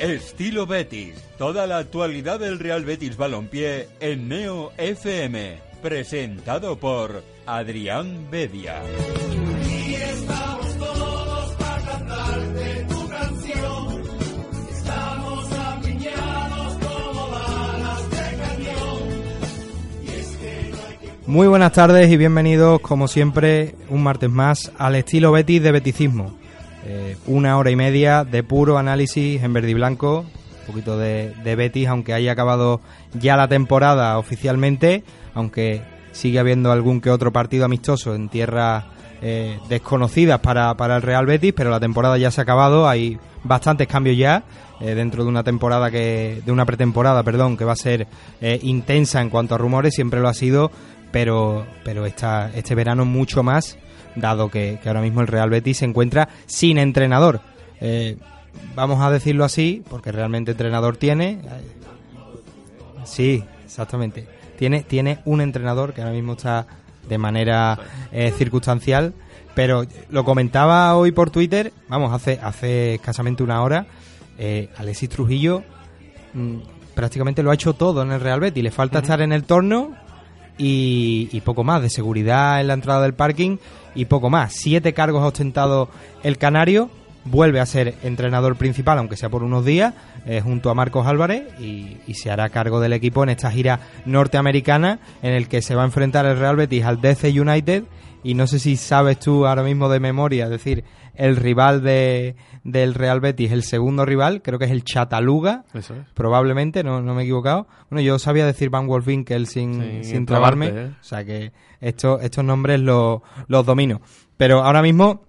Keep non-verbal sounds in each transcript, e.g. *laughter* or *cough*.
Estilo Betis. Toda la actualidad del Real Betis Balompié en Neo FM. Presentado por Adrián Bedia. Muy buenas tardes y bienvenidos, como siempre, un martes más al estilo Betis de Beticismo. Eh, una hora y media de puro análisis en verde y blanco, un poquito de, de Betis, aunque haya acabado ya la temporada oficialmente, aunque sigue habiendo algún que otro partido amistoso en tierras eh, desconocidas para, para el Real Betis, pero la temporada ya se ha acabado, hay bastantes cambios ya eh, dentro de una temporada que de una pretemporada, perdón, que va a ser intensa en cuanto a rumores, siempre lo ha sido, pero pero esta, este verano mucho más, dado que, que ahora mismo el Real Betis se encuentra sin entrenador. Eh, vamos a decirlo así, porque realmente entrenador tiene. Sí, exactamente. Tiene, tiene un entrenador que ahora mismo está de manera eh, circunstancial, pero lo comentaba hoy por Twitter, vamos, hace, hace escasamente una hora, eh, Alexis Trujillo mm, prácticamente lo ha hecho todo en el Real Betis, le falta estar en el torno y, poco más, de seguridad en la entrada del parking y poco más. Siete cargos ha ostentado el Canario, vuelve a ser entrenador principal, aunque sea por unos días, eh, junto a Marcos Álvarez y, y se hará cargo del equipo en esta gira norteamericana en el que se va a enfrentar el Real Betis al DC United y no sé si sabes tú ahora mismo de memoria, es decir, el rival de, del Real Betis, el segundo rival, creo que es el Chataluga, Eso es. probablemente, no, no me he equivocado. Bueno, yo sabía decir Van Wolfswinkel sin, Sí, sin trabarme, ¿eh? o sea que estos, estos nombres los, los domino. Pero ahora mismo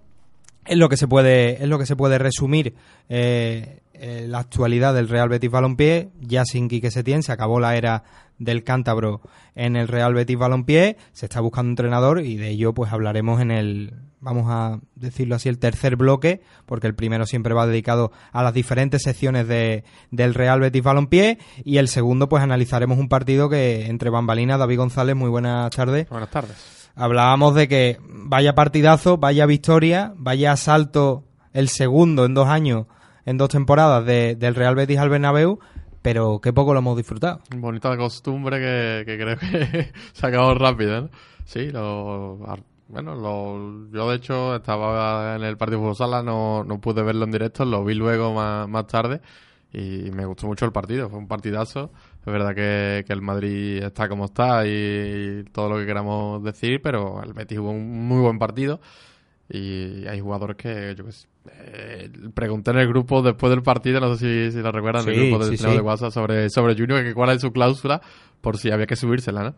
es lo que se puede, es lo que se puede resumir eh, eh, la actualidad del Real Betis Balompié, ya sin Quique Setién, se acabó la era del cántabro en el Real Betis Balompié, se está buscando un entrenador y de ello pues hablaremos en el, vamos a decirlo así, el tercer bloque, porque el primero siempre va dedicado a las diferentes secciones de, del Real Betis Balompié y el segundo pues analizaremos un partido que entre bambalinas, David González, muy buenas tardes. Buenas tardes. Hablábamos de que vaya partidazo, vaya victoria, vaya asalto el segundo en dos años, en dos temporadas de- del Real Betis al Bernabéu, pero qué poco lo hemos disfrutado. Bonita costumbre que, que creo que *laughs* se ha acabado rápido, ¿no? Sí, lo, bueno, lo, yo de hecho estaba en el partido de fútbol sala, no, no pude verlo en directo, lo vi luego más, tarde y me gustó mucho el partido, fue un partidazo. Es verdad que, que el Madrid está como está y todo lo que queramos decir, pero el Betis jugó un muy buen partido y hay jugadores que, yo qué sé, eh, pregunté en el grupo después del partido, no sé si, si lo recuerdan, Sí, el grupo del sí, de WhatsApp sobre, sobre Junior, que cuál es su cláusula por si había que subírsela, ¿no?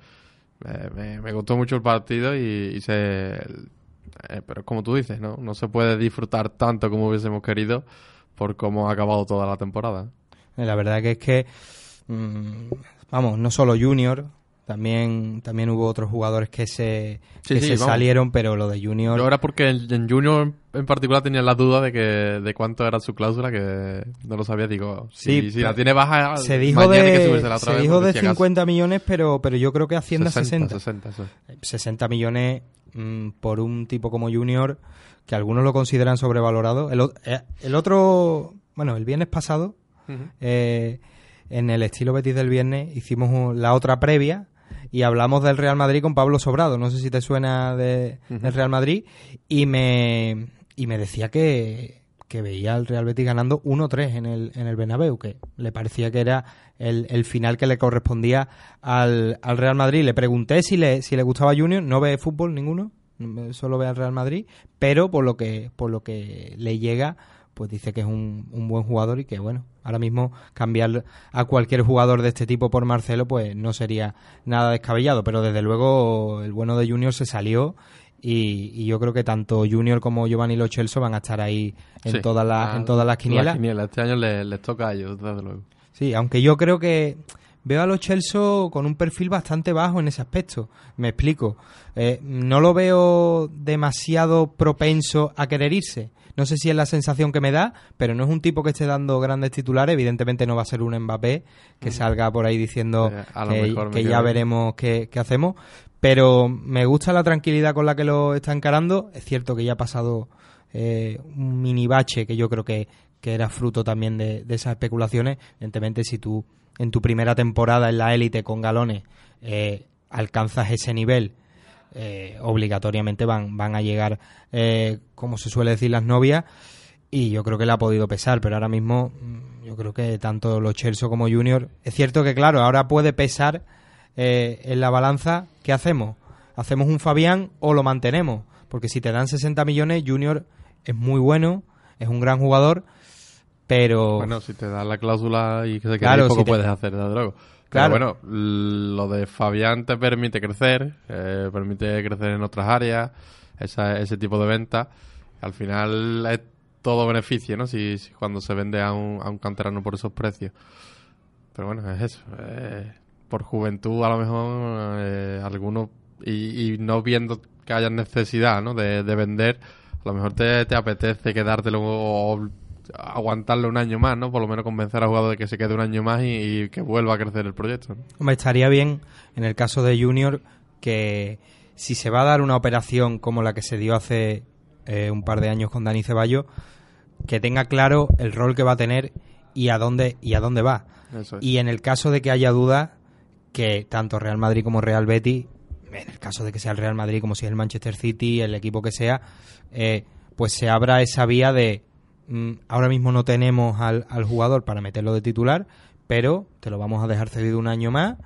Eh, me, me gustó mucho el partido y, y se... eh, pero como tú dices, ¿no? No se puede disfrutar tanto como hubiésemos querido por cómo ha acabado toda la temporada. La verdad que es que, mm, vamos, no solo Junior, también, también hubo otros jugadores que se, Sí, que sí, se salieron, pero lo de Junior... Yo era porque en, Junior en particular tenía la duda de que de cuánto era su cláusula, que no lo sabía. Digo, si, Sí, si la tiene baja, se dijo mañana hay que de, otra se vez, dijo de si acaso- 50 millones, pero, pero yo creo que Hacienda 60. 60, eso es. 60 millones mm, por un tipo como Junior, que algunos lo consideran sobrevalorado. El, eh, el otro, bueno, el viernes pasado, eh, en el estilo Betis del viernes, hicimos la otra previa y hablamos del Real Madrid con Pablo Sobrado. No sé si te suena de, del Real Madrid. Y me, y me decía que, que veía al Real Betis ganando 1-3 en el, en el Bernabéu, que le parecía que era el, el final que le correspondía al, al Real Madrid. Le pregunté si le, si le gustaba Junior, no ve fútbol ninguno, solo ve al Real Madrid, pero por lo que, por lo que le llega, pues dice que es un, un buen jugador y que bueno, ahora mismo cambiar a cualquier jugador de este tipo por Marcelo, pues no sería nada descabellado, pero desde luego el bueno de Junior se salió Y, y yo creo que tanto Junior como Giovanni Lo Celso van a estar ahí en, Sí. todas, las, en todas las quinielas. quinielas. Este año les, les toca a ellos, desde luego. Sí, aunque yo creo que veo a los Chelsea con un perfil bastante bajo en ese aspecto. Me explico. Eh, no lo veo demasiado propenso a querer irse. No sé si es la sensación que me da, pero no es un tipo que esté dando grandes titulares. Evidentemente no va a ser un Mbappé que salga por ahí diciendo Eh, a lo que, mejor ya veremos qué, qué hacemos. Pero me gusta la tranquilidad con la que lo está encarando. Es cierto que ya ha pasado eh, un mini bache que yo creo que, que era fruto también de, de esas especulaciones. Evidentemente, si tú en tu primera temporada en la élite con galones eh, alcanzas ese nivel, eh, obligatoriamente van, van a llegar, eh, como se suele decir, las novias. Y yo creo que le ha podido pesar, pero ahora mismo mm, yo creo que tanto los Chelsea como Junior. Es cierto que, claro, ahora puede pesar eh, en la balanza. ¿Qué hacemos? ¿Hacemos un Fabián o lo mantenemos? Porque si te dan 60 millones, Junior es muy bueno, es un gran jugador, pero. Bueno, si te dan la cláusula y que se quede Claro, poco si te- puedes hacer. Claro. Pero bueno, lo de Fabián te permite crecer, eh, permite crecer en otras áreas, esa- ese tipo de venta. Al final es todo beneficio, ¿no? Si, si cuando se vende a un, a un canterano por esos precios. Pero bueno, es eso. eh, por juventud, a lo mejor, eh, algunos, y, y no viendo que haya necesidad, ¿no? De, de vender, a lo mejor te, te apetece quedártelo o aguantarlo un año más, ¿no? Por lo menos convencer al jugador de que se quede un año más y, y que vuelva a crecer el proyecto. ¿no? Me estaría bien, en el caso de Junior, que si se va a dar una operación como la que se dio hace eh, un par de años con Dani Ceballos, que tenga claro el rol que va a tener y a dónde y a dónde va. Eso es. Y en el caso de que haya dudas, que tanto Real Madrid como Real Betis, en el caso de que sea el Real Madrid como si es el Manchester City, el equipo que sea, eh, pues se abra esa vía de ahora mismo no tenemos al, al jugador para meterlo de titular, pero te lo vamos a dejar cedido un año más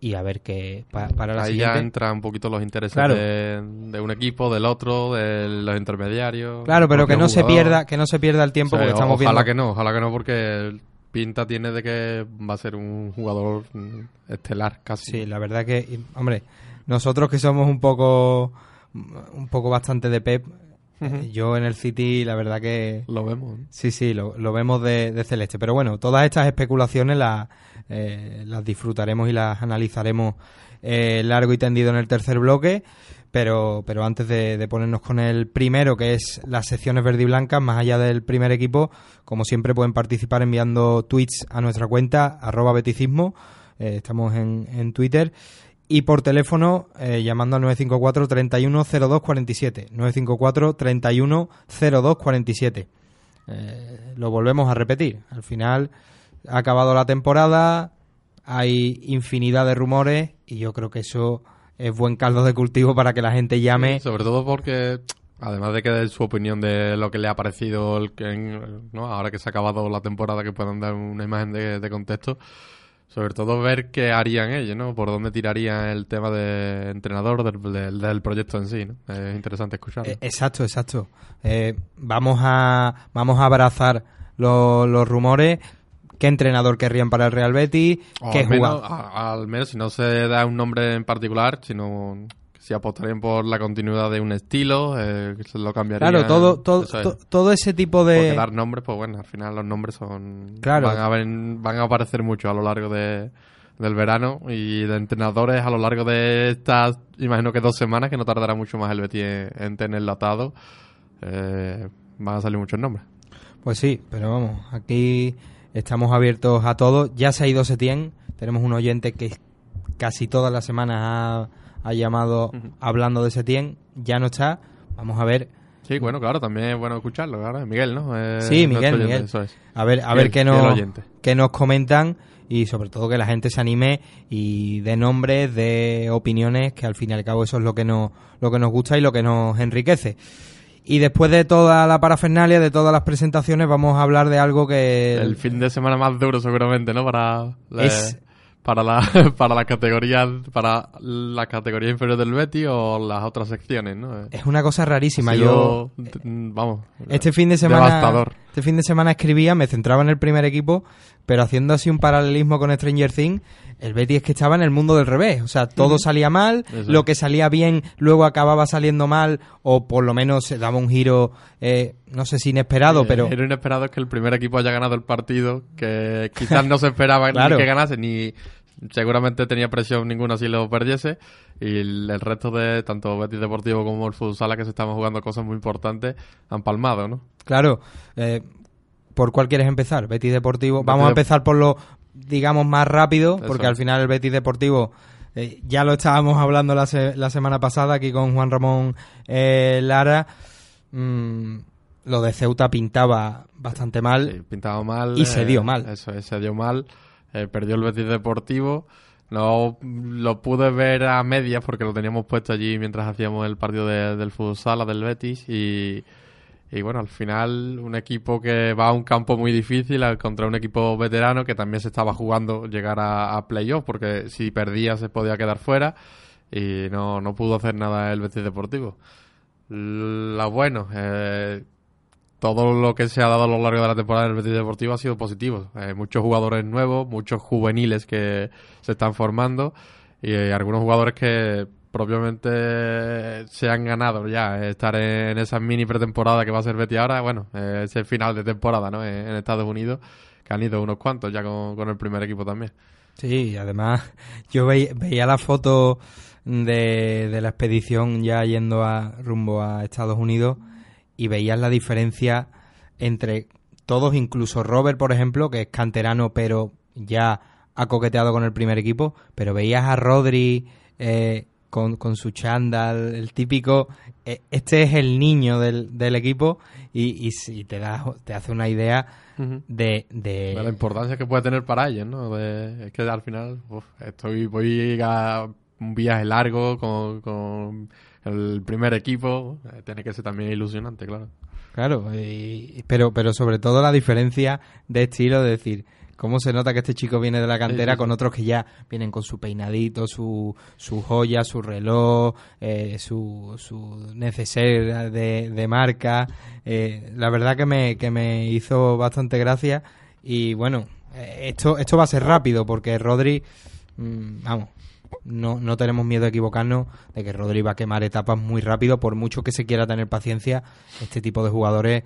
y a ver qué pa- para la Ahí siguiente. ya entran un poquito los intereses Claro. de, de un equipo, del otro, de los intermediarios. Claro, pero que no se pierda, que no se pierda el tiempo O sea, porque estamos ojalá viendo que no, ojalá que no, porque pinta tiene de que va a ser un jugador mm, estelar casi. Sí, la verdad que, hombre, nosotros que somos un poco, un poco bastante de Pep, eh, yo en el City, la verdad que Lo vemos. ¿no? sí, sí, lo, lo vemos de, de celeste. Pero bueno, todas estas especulaciones las, eh, las disfrutaremos y las analizaremos eh, largo y tendido en el tercer bloque. Pero, pero antes de, de ponernos con el primero, que es las secciones verde y blancas, más allá del primer equipo, como siempre pueden participar enviando tweets a nuestra cuenta, arroba beticismo, eh, estamos en, en Twitter, y por teléfono eh, llamando al 954 31 02 47. 954 31 02 47. Eh, lo volvemos a repetir. Al final ha acabado la temporada, hay infinidad de rumores y yo creo que eso es buen caldo de cultivo para que la gente llame. Sobre todo porque, además de que dé su opinión de lo que le ha parecido, el que, ¿no? ahora que se ha acabado la temporada, que puedan dar una imagen de, de contexto, sobre todo ver qué harían ellos, ¿no? Por dónde tirarían el tema de entrenador del, del- del proyecto en sí, ¿no? Es interesante escucharlo. Eh, exacto, exacto. Eh, vamos a vamos a abrazar lo- los rumores. ¿Qué entrenador querrían para el Real Betis? O ¿Qué al, menos, jugador? a- al menos si no se da un nombre en particular, sino si apostarían por la continuidad de un estilo, eh, lo cambiarían. Claro, todo, todo, es. to- todo ese tipo Porque de... dar nombres, pues bueno, al final los nombres son... Claro. Van a, ven- van a aparecer mucho a lo largo de, del verano y de entrenadores a lo largo de estas, imagino que dos semanas, que no tardará mucho más el Betis en, en tenerlo atado, eh, van a salir muchos nombres. Pues sí, pero vamos, aquí estamos abiertos a todo. Ya se ha ido Setién, tenemos un oyente que casi todas las semanas ha, ha llamado hablando de Setién, ya no está. Vamos a ver, Sí, bueno, claro, también es bueno escucharlo, claro. Miguel, ¿no? Eh, Sí, Miguel, oyente, Miguel. Eso es. a ver, a ver qué nos, qué nos comentan y sobre todo que la gente se anime y de nombres, de opiniones, que al fin y al cabo eso es lo que nos, lo que nos gusta y lo que nos enriquece. Y después de toda la parafernalia, de todas las presentaciones, vamos a hablar de algo que... El fin de semana más duro seguramente, ¿no? Para Es- para la *laughs* para las categorías para la categoría inferior del Betis o las otras secciones, ¿no? Es una cosa rarísima. Yo vamos. este fin de semana Devastador. Este fin de semana escribía, me centraba en el primer equipo, pero haciendo así un paralelismo con Stranger Things, el Betis es que estaba en el mundo del revés. O sea, todo salía mal, Eso lo que salía bien luego acababa saliendo mal, o por lo menos se daba un giro, eh, no sé si inesperado, Eh, pero... Lo inesperado es que el primer equipo haya ganado el partido, que quizás no se *laughs* esperaba Claro. ni que ganase, ni seguramente tenía presión ninguna si lo perdiese. Y el, el resto de tanto Betis Deportivo como el Fútbol Sala, que se estaban jugando cosas muy importantes, han palmado, ¿no? Claro, eh, ¿por cuál quieres empezar? Betis Deportivo. Betis Vamos a empezar por lo, digamos, más rápido, Eso porque al final el Betis Deportivo, eh, ya lo estábamos hablando la, se- la semana pasada aquí con Juan Ramón eh, Lara. Mm, lo de Ceuta pintaba bastante mal. Sí, pintaba mal. Y se dio mal. Eso es, se dio mal. Eh, perdió el Betis Deportivo. No lo pude ver a medias porque lo teníamos puesto allí mientras hacíamos el partido de- del fútbol sala del Betis y, y bueno, al final un equipo que va a un campo muy difícil contra un equipo veterano que también se estaba jugando llegar a, a playoff porque si perdía se podía quedar fuera y no, no pudo hacer nada el Betis Deportivo. Lo bueno, eh, todo lo que se ha dado a lo largo de la temporada del Betis Deportivo ha sido positivo. Eh, muchos jugadores nuevos, muchos juveniles que se están formando y eh, algunos jugadores que propiamente se han ganado ya eh, estar en esa mini pretemporada que va a ser Betis ahora, bueno, eh, ese final de temporada ¿no? en, en Estados Unidos, que han ido unos cuantos ya con, el primer equipo también. Sí, además yo veía la foto de, de la expedición ya yendo a rumbo a Estados Unidos y veías la diferencia entre todos, incluso Robert, por ejemplo, que es canterano pero ya ha coqueteado con el primer equipo, pero veías a Rodri eh, con, con su chándal, el típico, eh, este es el niño del, del equipo y, y, te, da, te hace una idea de, de, De la importancia que puede tener para ellos, ¿no? De- es que al final, uf, estoy, voy a un viaje largo con, con el primer equipo, eh, tiene que ser también ilusionante, claro. Claro, y- pero, pero sobre todo la diferencia de estilo, de decir, cómo se nota que este chico viene de la cantera Sí, sí, con otros que ya vienen con su peinadito, su, su joya, su reloj, eh, su, su neceser de, de marca. Eh, la verdad que me, que me hizo bastante gracia y bueno, eh, esto, esto va a ser rápido porque Rodri, mm, vamos, no, no tenemos miedo a equivocarnos de que Rodri va a quemar etapas muy rápido, por mucho que se quiera tener paciencia, este tipo de jugadores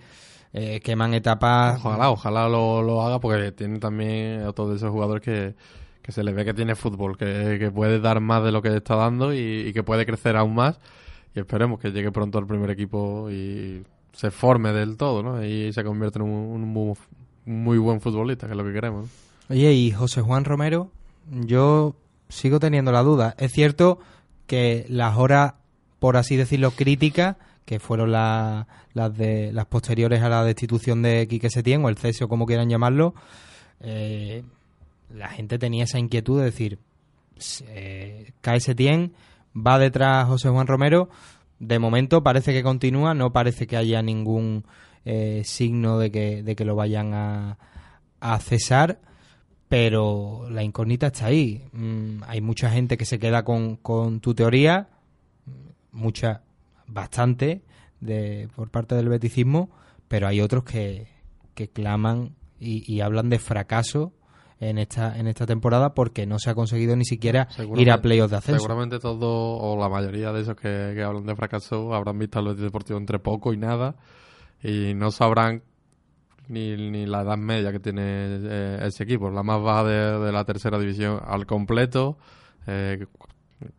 eh, queman etapas. Ojalá, ojalá lo, lo haga porque tiene también otro de esos jugadores que, que se le ve que tiene fútbol, que, que puede dar más de lo que está dando y, y que puede crecer aún más. Y esperemos que llegue pronto al primer equipo y se forme del todo, ¿no? Y se convierta en un, un muy, muy buen futbolista, que es lo que queremos. ¿no? Oye, y José Juan Romero, yo sigo teniendo la duda. Es cierto que las horas, por así decirlo, críticas, que fueron la- las de las posteriores a la destitución de Quique Setién, o el cese o como quieran llamarlo, eh, la gente tenía esa inquietud de decir, eh, cae Setién, va detrás José Juan Romero, de momento parece que continúa, no parece que haya ningún eh, signo de que, de que lo vayan a, a cesar, pero la incógnita está ahí. Mm, hay mucha gente que se queda con, con tu teoría, mucha, bastante, de, por parte del beticismo, pero hay otros que, que claman y, y hablan de fracaso en esta, en esta temporada porque no se ha conseguido ni siquiera ir a playoffs de ascenso. Seguramente todos, o la mayoría de esos que, que hablan de fracaso, habrán visto al Betis Deportivo entre poco y nada y no sabrán ni, ni la edad media que tiene eh, ese equipo, la más baja de, de la tercera división al completo, eh,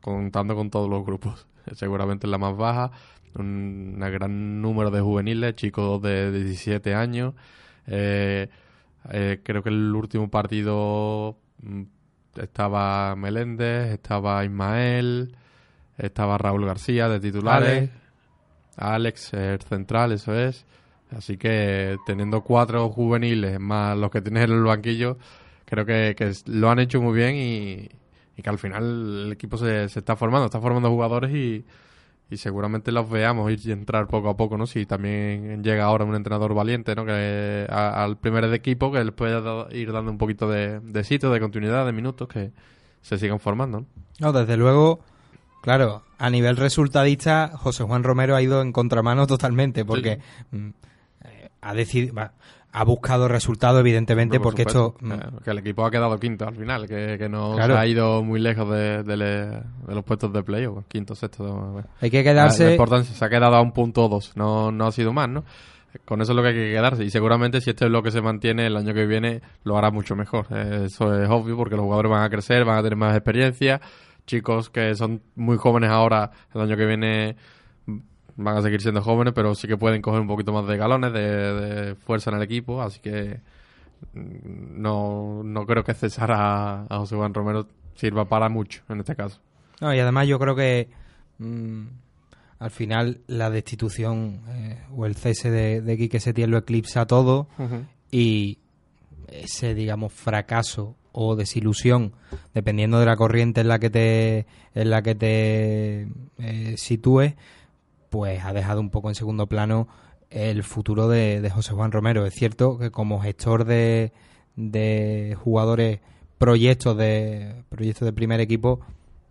contando con todos los grupos. *laughs* Seguramente es la más baja, un gran número de juveniles, chicos de 17 años. Eh, eh, creo que el último partido mm, estaba Meléndez, estaba Ismael, estaba Raúl García de titulares, Alex, el central, eso es. Así que teniendo cuatro juveniles más los que tienes en el banquillo, creo que, que lo han hecho muy bien y, y que al final el equipo se, se está formando, está formando jugadores y, y seguramente los veamos ir y entrar poco a poco, ¿no? Si también llega ahora un entrenador valiente, ¿no? Que a- al primer de equipo que les pueda da- ir dando un poquito de, de sitio, de continuidad, de minutos, que se sigan formando, ¿no? No, desde luego, claro, a nivel resultadista, José Juan Romero ha ido en contramano totalmente, porque mm, ha decidido, ha buscado resultados, evidentemente, Por porque esto. supuesto. mm, Eh, que el equipo ha quedado quinto al final, que, que no Claro. se ha ido muy lejos de, de le- de los puestos de playoff. Quinto, sexto. Hay que La, la quedarse. importancia se ha quedado a un punto o dos, no, no ha sido más, ¿no? Con eso es lo que hay que quedarse. Y seguramente si este bloque se mantiene el año que viene, lo hará mucho mejor. Eh, Eso es obvio porque los jugadores van a crecer, van a tener más experiencia. Chicos que son muy jóvenes ahora, el año que viene van a seguir siendo jóvenes, pero sí que pueden coger un poquito más de galones, de, de fuerza en el equipo. Así que mm, no, no creo que cesar a, a José Juan Romero sirva para mucho en este caso. No, y además yo creo que mm, al final la destitución eh, o el cese de, de Quique Setién lo eclipsa todo y ese, digamos, fracaso o desilusión, dependiendo de la corriente en la que te, en la que te eh, sitúes, pues ha dejado un poco en segundo plano el futuro de, de José Juan Romero. Es cierto que como gestor de, de jugadores, proyectos de, proyectos de primer equipo,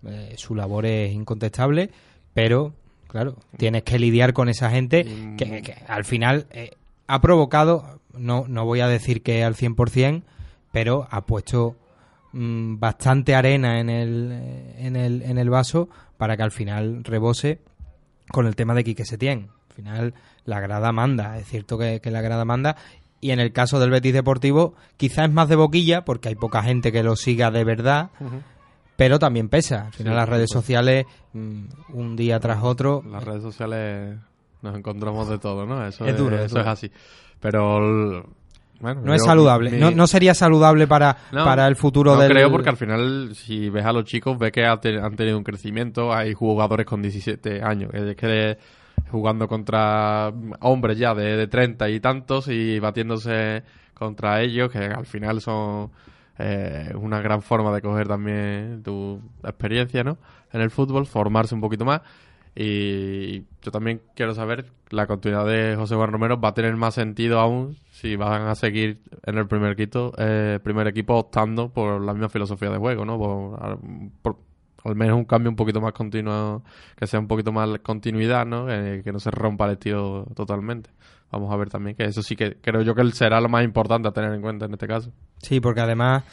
eh, su labor es incontestable, pero claro, tienes que lidiar con esa gente que, que al final eh, ha provocado, no, no voy a decir que al 100%, pero ha puesto mm, bastante arena en el, en, el, en el vaso para que al final rebose con el tema de Quique Setién. Al final la grada manda, es cierto que, que la grada manda. Y en el caso del Betis Deportivo, quizás es más de boquilla, porque hay poca gente que lo siga de verdad, pero también pesa. Al final Sí, las redes sociales, mm, un día tras otro, las redes sociales nos encontramos de todo, ¿no? Eso Es duro, es eso duro. es así. Pero bueno, no es saludable. mi- No, no sería saludable para, No, para el futuro no del... creo porque al final si ves a los chicos ves que han tenido un crecimiento, hay jugadores con 17 años, es que jugando contra hombres ya de, de 30 y tantos y batiéndose contra ellos que al final son eh, una gran forma de coger también tu experiencia, ¿no? En el fútbol, formarse un poquito más y yo también quiero saber la continuidad de José Juan Romero va a tener más sentido aún si van a seguir en el primer equipo, eh, primer equipo optando por la misma filosofía de juego, ¿no? Por, por al menos un cambio un poquito más continuo, que sea un poquito más continuidad, ¿no? Eh, que no se rompa el estilo totalmente. Vamos a ver también que eso sí que creo yo que será lo más importante a tener en cuenta en este caso. Sí, porque además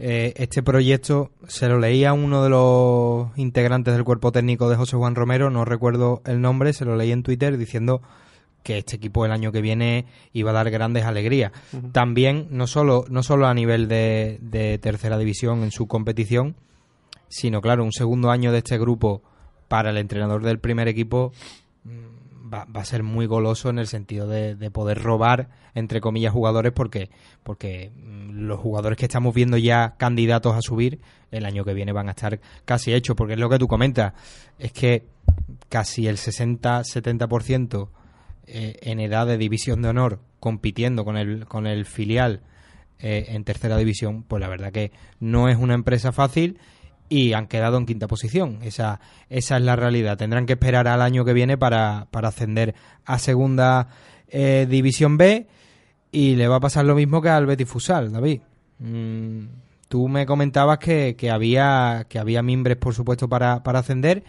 eh, este proyecto se lo leía a uno de los integrantes del cuerpo técnico de José Juan Romero, no recuerdo el nombre, se lo leí en Twitter diciendo que este equipo el año que viene iba a dar grandes alegrías. También, no solo, no solo a nivel de, de tercera división en su competición, sino claro, un segundo año de este grupo para el entrenador del primer equipo va, va a ser muy goloso en el sentido de, de poder robar, entre comillas, jugadores porque, porque mm, los jugadores que estamos viendo ya candidatos a subir el año que viene van a estar casi hechos, porque es lo que tú comentas, es que casi el 60-70% eh, en edad de división de honor compitiendo con el, con el filial eh, en tercera división, pues la verdad que no es una empresa fácil y han quedado en quinta posición. Esa, esa es la realidad. Tendrán que esperar al año que viene para, para ascender a segunda eh, división B y le va a pasar lo mismo que al Betis Fusal, David. Mm, tú me comentabas que, que había que había mimbres, por supuesto, para, para ascender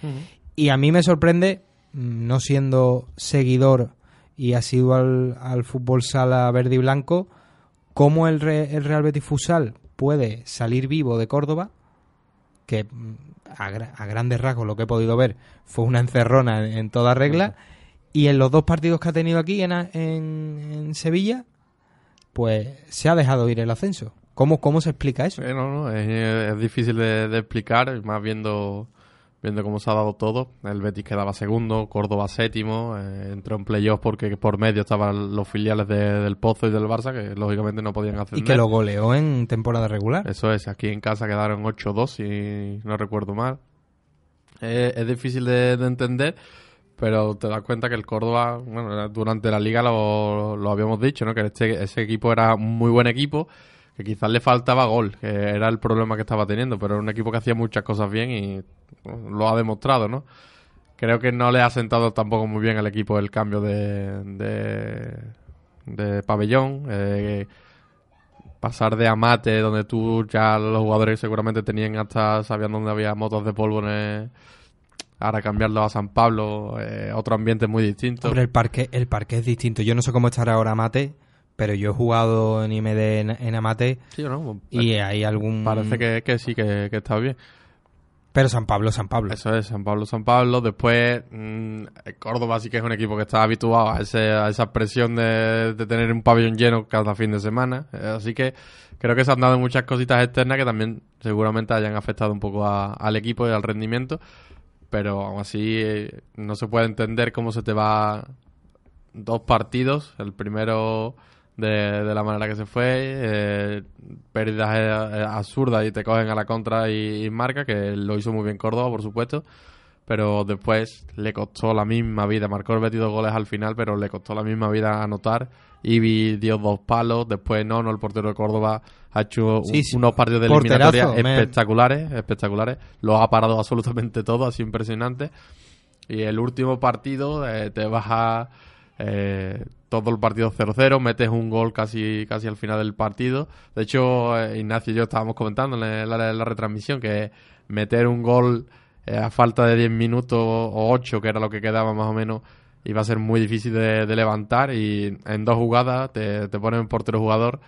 y a mí me sorprende, mm, no siendo seguidor y asiduo al, al fútbol sala verde y blanco, cómo el, Re- el Real Betis Fusal puede salir vivo de Córdoba que a, gra- a grandes rasgos lo que he podido ver fue una encerrona en, en toda regla. Y en los dos partidos que ha tenido aquí en, en, en Sevilla pues se ha dejado ir el ascenso. ¿cómo, cómo se explica eso? Eh, no, es, es difícil de, de explicar, más viendo viendo cómo se ha dado todo. El Betis quedaba segundo, Córdoba séptimo, eh, entró en playoff porque por medio estaban los filiales de- del Pozo y del Barça, que lógicamente no podían y ascender. que lo goleó en temporada regular Eso es, aquí en casa quedaron 8-2, si no recuerdo mal. Eh, es difícil de, de entender, pero te das cuenta que el Córdoba, bueno, durante la liga lo, lo habíamos dicho, ¿no? Que este, ese equipo era un muy buen equipo, que quizás le faltaba gol, que era el problema que estaba teniendo, pero era un equipo que hacía muchas cosas bien y lo ha demostrado, ¿no? Creo que no le ha sentado tampoco muy bien al equipo el cambio de, de, de pabellón. eh, pasar de Amate, donde tú ya los jugadores seguramente tenían hasta, sabían dónde había motos de polvo ahora cambiarlo a San Pablo, eh, otro ambiente muy distinto. Hombre, el parque, el parque es distinto. Yo no sé cómo estará ahora Amate, pero yo he jugado en IMD en, en Amate Sí, ¿o no? y hay algún... Parece que, que sí, que, que está bien. Pero San Pablo, San Pablo. Eso es, San Pablo, San Pablo. Después, mm, Córdoba sí que es un equipo que está habituado a, ese, a esa presión de, de tener un pabellón lleno cada fin de semana. Eh, así que creo que se han dado muchas cositas externas que también seguramente hayan afectado un poco a- al equipo y al rendimiento. Pero aún así eh, no se puede entender cómo se te va dos partidos. El primero de, de la manera que se fue, eh, pérdidas eh, eh, absurdas y te cogen a la contra y, y marca, que lo hizo muy bien Córdoba, por supuesto. Pero después le costó la misma vida. Marcó el Betis dos goles al final, pero le costó la misma vida anotar. Ibi dio dos palos. Después no, no, el portero de Córdoba ha hecho un- Sí, sí. unos partidos de eliminatoria espectaculares, espectaculares. Lo ha parado absolutamente todo, así impresionante. Y el último partido eh, te baja eh, todo el partido 0-0, metes un gol casi, casi al final del partido. De hecho, eh, Ignacio y yo estábamos comentando en la, retransmisión que meter un gol eh, a falta de 10 minutos o 8, que era lo que quedaba más o menos, iba a ser muy difícil de, de levantar. Y en dos jugadas te, te ponen portero jugador,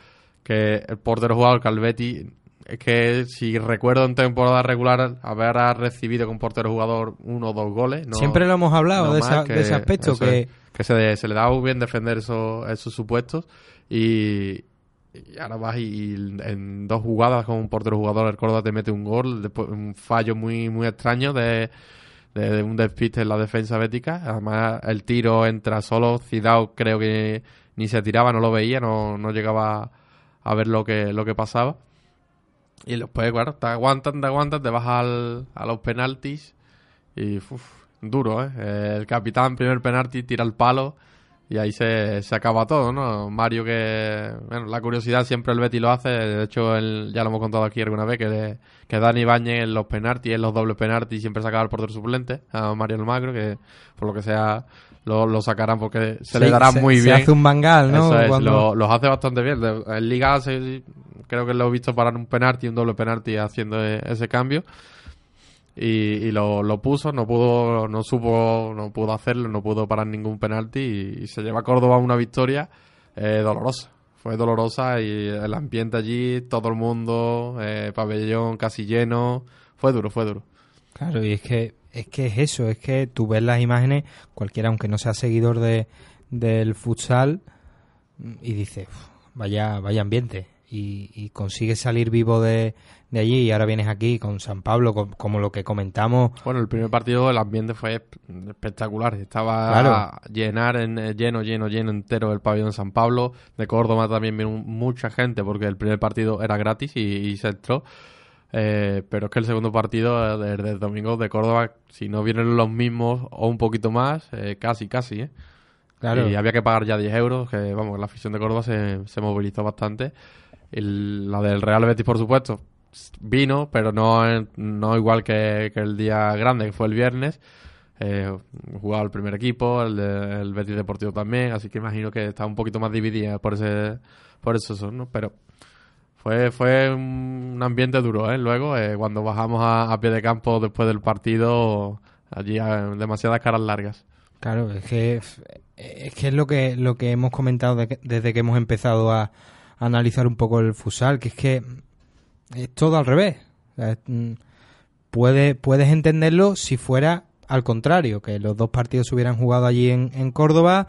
que el portero jugador Calvetti es que si recuerdo en temporada regular haber recibido con portero jugador uno o dos goles. No, Siempre lo hemos hablado no de, más esa- que de ese aspecto, que es, que se, se le da muy bien defender esos, esos supuestos y, y ahora vas y, y en dos jugadas con un portero jugador el Córdoba te mete un gol, después un fallo muy muy extraño de, de, de un despiste en la defensa bética. Además el tiro entra solo, Cidao creo que ni se tiraba, no lo veía, no, no llegaba a ver lo que, lo que pasaba. Y después, claro, te aguantan, te aguantan, te vas al, a los penaltis y uf, duro, ¿eh? El capitán, primer penalti, tira el palo y ahí se, se acaba todo, ¿no? Mario que... Bueno, la curiosidad siempre el Betty lo hace, de hecho el- ya lo hemos contado aquí alguna vez, que, que Dani Ibañez en los penaltis, en los dobles penaltis siempre sacaba al portero suplente, a Mario Almagro, que por lo que sea lo, lo sacarán porque se le dará se- muy se bien. hace un mangal, ¿no? Es, Cuando- lo- los hace bastante bien. En Liga se- creo que lo he visto parar un penalti, un doble penalti haciendo e- ese cambio. Y, lo, puso, no pudo, no supo, no pudo hacerlo, no pudo parar ningún penalti y, se lleva a Córdoba una victoria eh, dolorosa. Fue dolorosa y el ambiente allí, todo el mundo, eh, pabellón casi lleno. Fue duro, fue duro. Claro, y es que es que es eso, es que tú ves las imágenes, cualquiera aunque no sea seguidor de, del futsal, y dices, "Uf, vaya, vaya ambiente. Y, y consigues salir vivo de, de allí y ahora vienes aquí con San Pablo, co- como lo que comentamos. Bueno, el primer partido el ambiente fue esp- espectacular. Estaba Claro. llenar en, eh, lleno, lleno, lleno entero el pabellón de San Pablo. De Córdoba también vino mucha gente porque el primer partido era gratis y, y se entró. Eh, pero es que el segundo partido eh, desde el domingo de Córdoba, si no vienen los mismos o un poquito más, eh, casi, casi, ¿eh? Claro, Y había que pagar ya 10 euros, que vamos, la afición de Córdoba se, se movilizó bastante. El- la del Real Betis, por supuesto, vino, pero no, no igual que, que el día grande, que fue el viernes. Eh, jugaba el primer equipo, el, de- el Betis Deportivo también, así que imagino que está un poquito más dividida por ese por eso, ¿no? Pero fue, fue un ambiente duro, ¿eh? Luego, eh, cuando bajamos a, a pie de campo después del partido, allí demasiadas caras largas. Claro, es que es que es lo que lo que hemos comentado de que- desde que hemos empezado a analizar un poco el futsal, que es que es todo al revés. Mm, puede- puedes entenderlo si fuera al contrario, que los dos partidos se hubieran jugado allí en, en Córdoba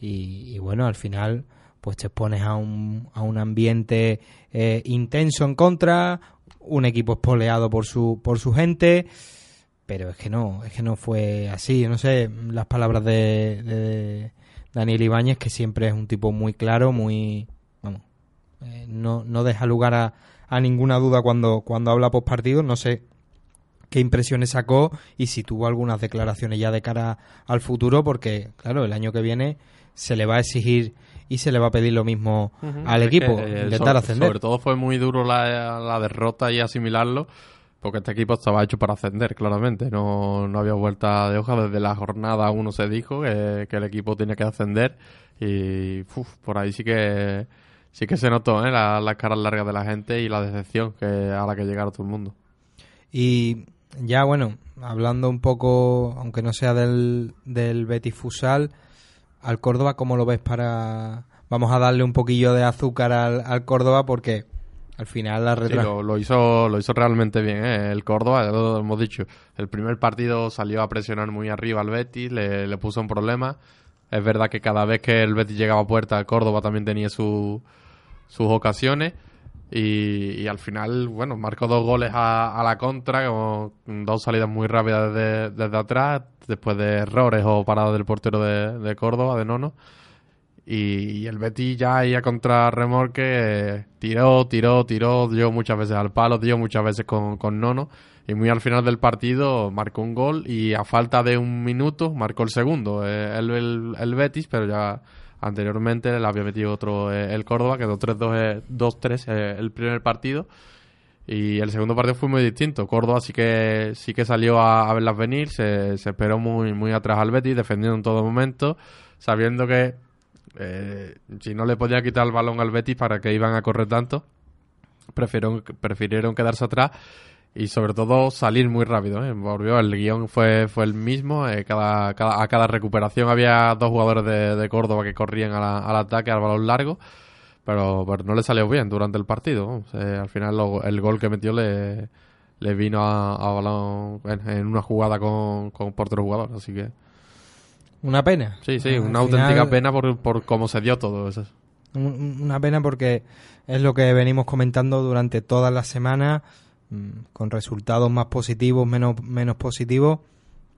y, bueno, al final pues te expones a un, a un ambiente eh, intenso en contra, un equipo espoleado por su, por su gente, pero es que no, es que no fue así. No sé, las palabras de, de Daniel Ibáñez, que siempre es un tipo muy claro, muy. Eh, no, no deja lugar a, a ninguna duda cuando, cuando habla post partido. No sé qué impresiones sacó y si tuvo algunas declaraciones ya de cara al futuro, porque, claro, el año que viene se le va a exigir y se le va a pedir lo mismo al Es equipo, que, eh, intentar sobre, ascender. Sobre todo fue muy duro la, la derrota y asimilarlo, porque este equipo estaba hecho para ascender, claramente. No, no había vuelta de hoja. Desde la jornada uno se dijo que, que el equipo tenía que ascender y uf, por ahí sí que sí que se notó ¿eh? La- las caras largas de la gente y la decepción que a la que llegaron todo el mundo. Y ya bueno, hablando un poco, aunque no sea del, del Betis Fusal, al Córdoba, ¿cómo lo ves para...? Vamos a darle un poquillo de azúcar al, al Córdoba porque al final la Sí, retra... lo, lo hizo, lo hizo realmente bien, ¿eh? El Córdoba, ya lo hemos dicho. El primer partido salió a presionar muy arriba al Betis, le, le puso un problema. Es verdad que cada vez que el Betis llegaba a puerta, el Córdoba también tenía su- sus ocasiones. Y, al final, bueno, marcó dos goles a, a la contra, con dos salidas muy rápidas desde, atrás, después de errores o paradas del portero de, Córdoba, de Nono. Y, el Betis ya ahí a contrarremorque tiró, tiró, tiró, dio muchas veces al palo, dio muchas veces con, con Nono. Y muy al final del partido marcó un gol y a falta de un minuto marcó el segundo, eh, el- el Betis, pero ya anteriormente le había metido otro eh, el Córdoba, quedó 3-2, eh, 2-3 eh, el primer partido. Y el segundo partido fue muy distinto. Córdoba sí que sí que salió a, a verlas venir, se, se esperó muy, muy atrás al Betis, defendiendo en todo momento, sabiendo que eh, si no le podía quitar el balón al Betis para que iban a correr tanto, prefirieron, prefirieron quedarse atrás y sobre todo salir muy rápido. ¿eh? Volvió, el guion fue, fue el mismo. eh, cada, cada- a cada recuperación había dos jugadores de, de Córdoba que corrían a la- al ataque, al balón largo. Pero, pero no le salió bien durante el partido. Eh, al final lo- el gol que metió le, le vino a, a balón en, en una jugada con, con portero jugador. Así que Una pena. sí, sí, Al una final, auténtica pena por, por cómo se dio todo eso. un- Una pena porque es lo que venimos comentando durante todas las semanas, con resultados más positivos, menos, menos positivos,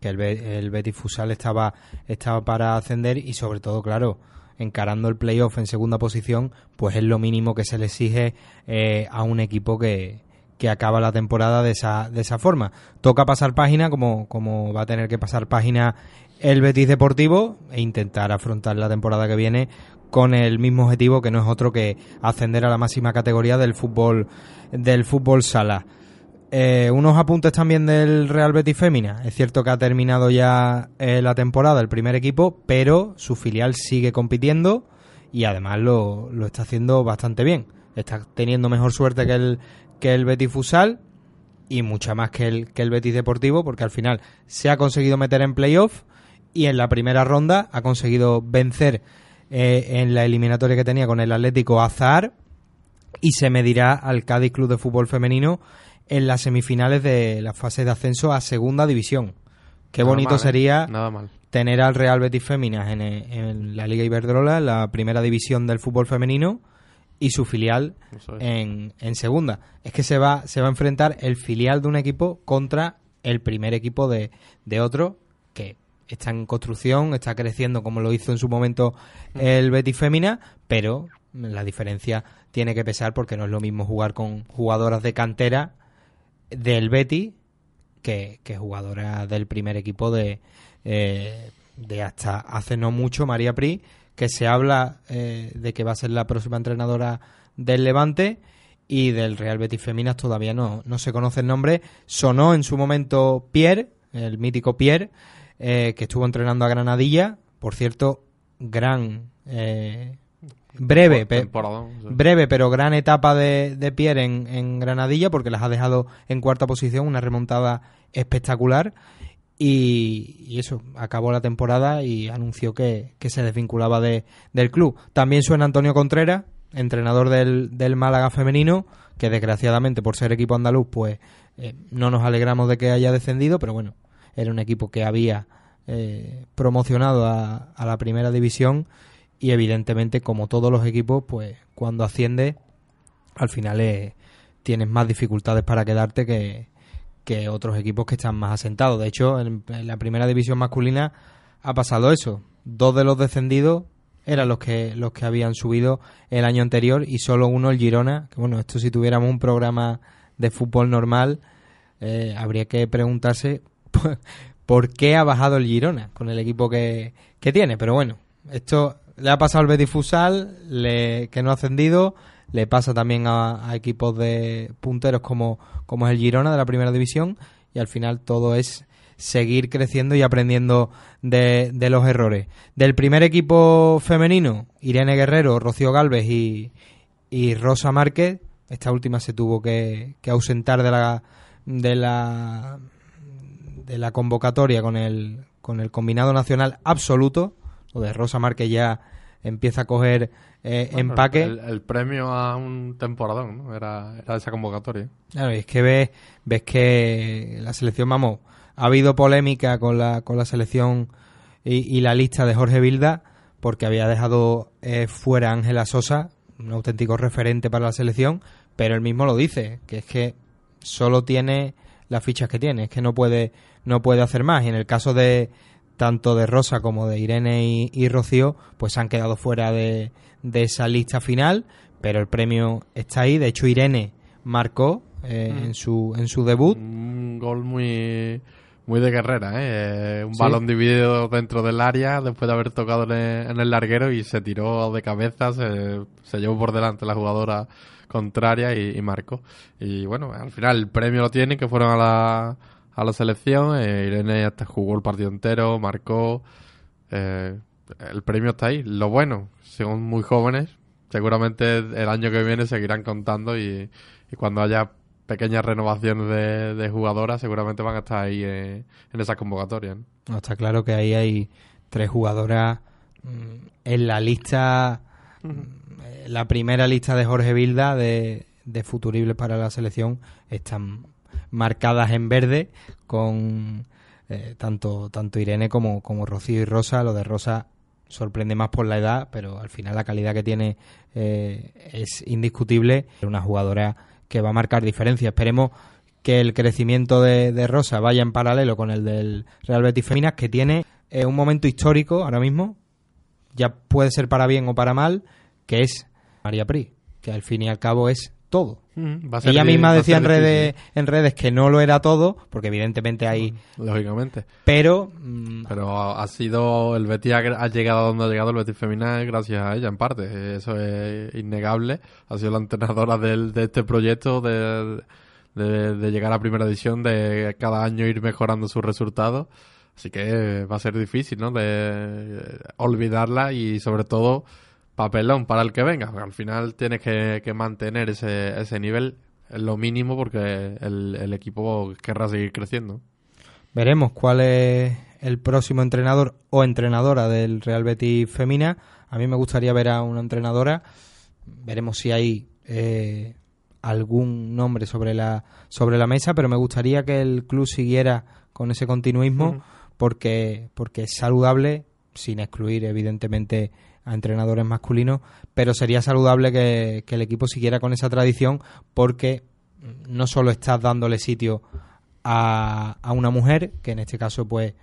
que el, el Betis Fusal estaba, estaba para ascender y sobre todo, claro, encarando el playoff en segunda posición, pues es lo mínimo que se le exige eh, a un equipo que, que acaba la temporada de esa, de esa forma. Toca pasar página, como, como va a tener que pasar página el Betis Deportivo, e intentar afrontar la temporada que viene con el mismo objetivo que no es otro que ascender a la máxima categoría del fútbol del fútbol sala. Eh, unos apuntes también del Real Betis Fémina. Es cierto que ha terminado ya eh, la temporada el primer equipo, pero su filial sigue compitiendo y además lo, lo está haciendo bastante bien. Está teniendo mejor suerte que el, que el Betis Fusal y mucha más que el, que el Betis Deportivo, porque al final se ha conseguido meter en playoff y en la primera ronda ha conseguido vencer eh, en la eliminatoria que tenía con el Atlético Azar y se medirá al Cádiz Club de Fútbol Femenino en las semifinales de la fase de ascenso a Segunda División. Qué Nada bonito mal, ¿eh? sería Nada mal. tener al Real Betis Féminas en, eh, en la Liga Iberdrola, la primera división del fútbol femenino, y su filial es. en, en segunda. Es que se va, se va a enfrentar el filial de un equipo contra el primer equipo de, de otro que está en construcción, está creciendo como lo hizo en su momento el Betis Fémina, pero la diferencia tiene que pesar porque no es lo mismo jugar con jugadoras de cantera del Betis que, que jugadoras del primer equipo de, eh, de hasta hace no mucho María Pri, que se habla eh, de que va a ser la próxima entrenadora del Levante y del Real Betis Feminas todavía no, no se conoce el nombre. Sonó en su momento Pierre, el mítico Pierre, eh, que estuvo entrenando a Granadilla. Por cierto, gran, eh, breve, pe- Temporadón, sí. breve pero gran etapa de, de Pierre en, en Granadilla porque las ha dejado en cuarta posición, una remontada espectacular y, y eso, acabó la temporada y anunció que, que se desvinculaba de, del club. También suena Antonio Contreras, entrenador del, del Málaga femenino, que desgraciadamente por ser equipo andaluz pues eh, no nos alegramos de que haya descendido, pero bueno, era un equipo que había eh, promocionado a, a la primera división y evidentemente como todos los equipos pues cuando asciende al final eh, tienes más dificultades para quedarte que, que otros equipos que están más asentados de hecho en, la primera división masculina ha pasado eso dos de los descendidos eran los que los que habían subido el año anterior y solo uno el Girona bueno esto si tuviéramos un programa de fútbol normal eh, habría que preguntarse *laughs* por qué ha bajado el Girona con el equipo que, que tiene. Pero bueno, esto le ha pasado al Betis Futsal, le, que no ha ascendido, le pasa también a, a equipos de punteros como, como es el Girona de la primera división y al final todo es seguir creciendo y aprendiendo de, de los errores. Del primer equipo femenino, Irene Guerrero, Rocío Galvez y, y Rosa Márquez, esta última se tuvo que, que ausentar de la, de la de la convocatoria con el, con el combinado nacional absoluto. Lo de Rosa Márquez ya empieza a coger eh, Bueno, empaque. El, el premio a un temporadón, ¿no? Era, era esa convocatoria. Claro, y es que ves, ves que la selección, vamos, ha habido polémica con la, con la selección y, y la lista de Jorge Vilda porque había dejado eh, fuera a Ángela Sosa, un auténtico referente para la selección, pero él mismo lo dice, que es que solo tiene las fichas que tiene, es que no puede, no puede hacer más. Y en el caso de tanto de Rosa como de Irene y, y Rocío, pues han quedado fuera de, de esa lista final, pero el premio está ahí. De hecho, Irene marcó eh, Mm. en su en su debut. Un gol muy muy de guerrera, ¿eh? Eh, Un Sí. balón dividido dentro del área después de haber tocado en el, en el larguero y se tiró de cabeza, se, se llevó por delante la jugadora contraria y, y marcó. Y bueno, al final el premio lo tienen, que fueron a la, a la selección. eh, Irene hasta jugó el partido entero, marcó. eh, el premio está ahí. Lo bueno, son muy jóvenes. Seguramente el año que viene seguirán contando y, y cuando haya pequeñas renovaciones de, de jugadoras seguramente van a estar ahí eh, en esas convocatorias. ¿no? No, está claro que ahí hay tres jugadoras mm, en la lista, mm, la primera lista de Jorge Vilda de, de futuribles para la selección están marcadas en verde con eh, tanto tanto Irene como, como Rocío y Rosa. Lo de Rosa sorprende más por la edad, pero al final la calidad que tiene eh, es indiscutible. Una jugadora que va a marcar diferencia. Esperemos que el crecimiento de, de Rosa vaya en paralelo con el del Real Betis Feminas, que tiene eh, un momento histórico ahora mismo, ya puede ser para bien o para mal, que es María Pri, que al fin y al cabo es todo. Ella misma decía en redes, difícil, en redes que no lo era todo, porque evidentemente hay... lógicamente. Pero... mm, Pero ha sido el Betis ha, ha llegado a donde ha llegado el Betis femenina gracias a ella en parte. Eso es innegable. Ha sido la entrenadora del, de este proyecto de, de, de llegar a primera división, de cada año ir mejorando sus resultados. Así que va a ser difícil, ¿no? De eh, olvidarla y sobre todo papelón para el que venga. Al final tienes que, que mantener ese, ese nivel lo mínimo porque el, el equipo querrá seguir creciendo. Veremos cuál es el próximo entrenador o entrenadora del Real Betis Femina. A mí me gustaría ver a una entrenadora. Veremos si hay eh, algún nombre sobre la sobre la mesa, pero me gustaría que el club siguiera con ese continuismo porque porque es saludable sin excluir evidentemente a entrenadores masculinos, pero sería saludable que, que el equipo siguiera con esa tradición porque no solo estás dándole sitio a, a una mujer, que en este caso pues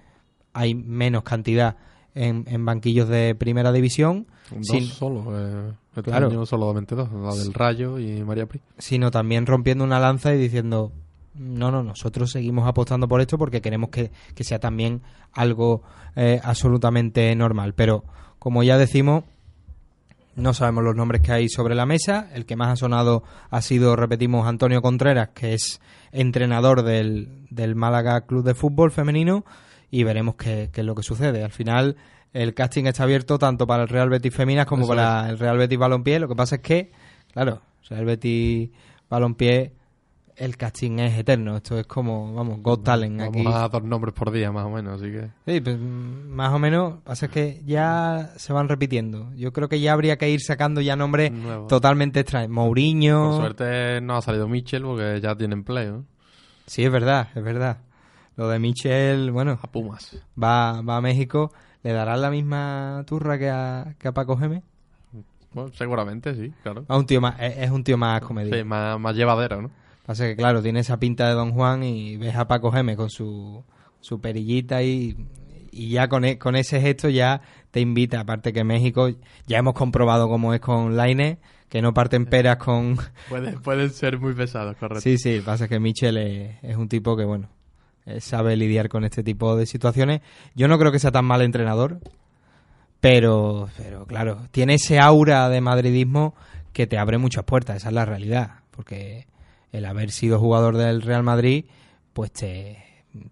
hay menos cantidad en, en banquillos de primera división, Dos sin- solo. Eh, este Claro. año solamente dos. La del Rayo y María Pri. sino también rompiendo una lanza y diciendo, no, no, nosotros seguimos apostando por esto porque queremos que, que sea también algo eh, absolutamente normal. Pero, como ya decimos, no sabemos los nombres que hay sobre la mesa. El que más ha sonado ha sido, repetimos, Antonio Contreras, que es entrenador del, del Málaga Club de Fútbol Femenino, y veremos qué, qué es lo que sucede. Al final, el casting está abierto tanto para el Real Betis Feminas como Eso para el Real Betis Balompié. Lo que pasa es que, claro, Real Betis Balompié, el casting es eterno. Esto es como, vamos, Got Talent Vamos aquí. a dos nombres por día, más o menos. Así que. Sí, pues, más o menos, pasa es que ya se van repitiendo. Yo creo que ya habría que ir sacando ya nombres Nuevo. totalmente extraños. Mourinho. Por suerte no ha salido Mitchell porque ya tiene empleo. Sí, es verdad, es verdad. Lo de Michel, bueno, A Pumas. va, va a México. ¿Le darán la misma turra que a, que a Paco Geme? Bueno, seguramente sí, claro. A un tío más, es, es un tío más comedido. Sí, más, más llevadero, ¿no? Pasa que, claro, tiene esa pinta de Don Juan y ves a Paco Geme con su, su perillita y, y ya con, e- con ese gesto ya te invita. Aparte que México, ya hemos comprobado cómo es con Laine, que no parten peras con... Puede, pueden ser muy pesados, correcto. Sí, sí, pasa que Michel es, es un tipo que, bueno, eh, sabe lidiar con este tipo de situaciones. Yo no creo que sea tan mal entrenador, pero, pero claro, tiene ese aura de madridismo que te abre muchas puertas, esa es la realidad, porque el haber sido jugador del Real Madrid, pues te,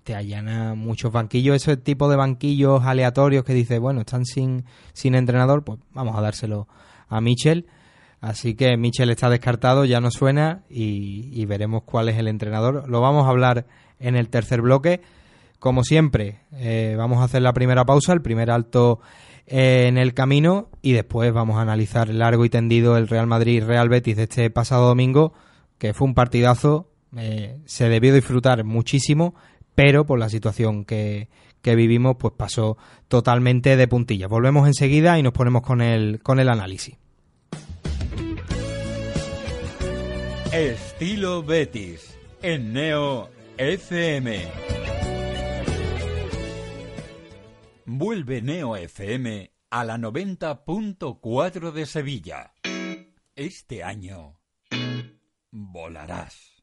te allana muchos banquillos, ese tipo de banquillos aleatorios que dice, bueno, están sin, sin entrenador, pues vamos a dárselo a Michel. Así que Michel está descartado, ya no suena y, y veremos cuál es el entrenador. Lo vamos a hablar en el tercer bloque. Como siempre, eh, vamos a hacer la primera pausa, el primer alto en el camino y después vamos a analizar largo y tendido el Real Madrid-Real Betis de este pasado domingo, que fue un partidazo, eh, se debió disfrutar muchísimo, pero por la situación que, que vivimos, pues pasó totalmente de puntillas. Volvemos enseguida y nos ponemos con el, con el análisis. Estilo Betis en Neo FM. Vuelve Neo FM a la 90.4 de Sevilla. Este año volarás,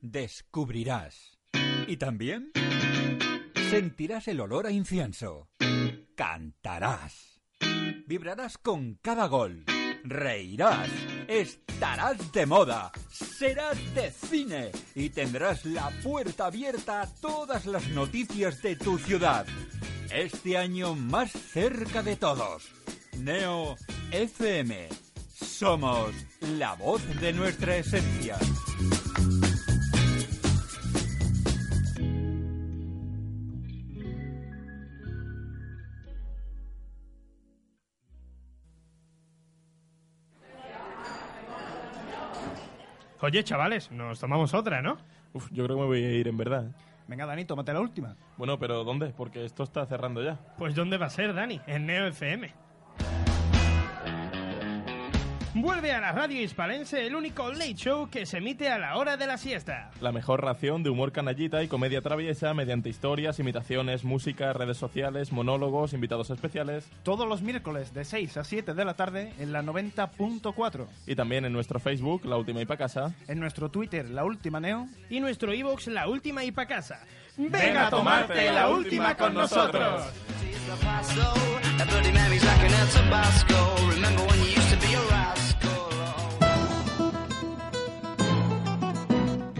descubrirás y también sentirás el olor a incienso. Cantarás, vibrarás con cada gol, reirás, estarás de moda, serás de cine y tendrás la puerta abierta a todas las noticias de tu ciudad. Este año más cerca de todos. Neo FM. Somos la voz de nuestra esencia. Oye, chavales, nos tomamos otra, ¿no? Uf, yo creo que me voy a ir en verdad. ¿eh? Venga, Dani, tómate la última. Bueno, pero ¿dónde? Porque esto está cerrando ya. Pues ¿dónde va a ser, Dani? En Neo FM. Vuelve a la radio hispalense el único late show que se emite a la hora de la siesta. La mejor ración de humor canallita y comedia traviesa mediante historias, imitaciones, música, redes sociales, monólogos, invitados especiales. Todos los miércoles de 6 a 7 de la tarde en la 90.4. Y también en nuestro Facebook, La Última Casa. En nuestro Twitter, La Última Neo. Y nuestro iVoox, La Última Casa. Ven a tomarte la última con nosotros.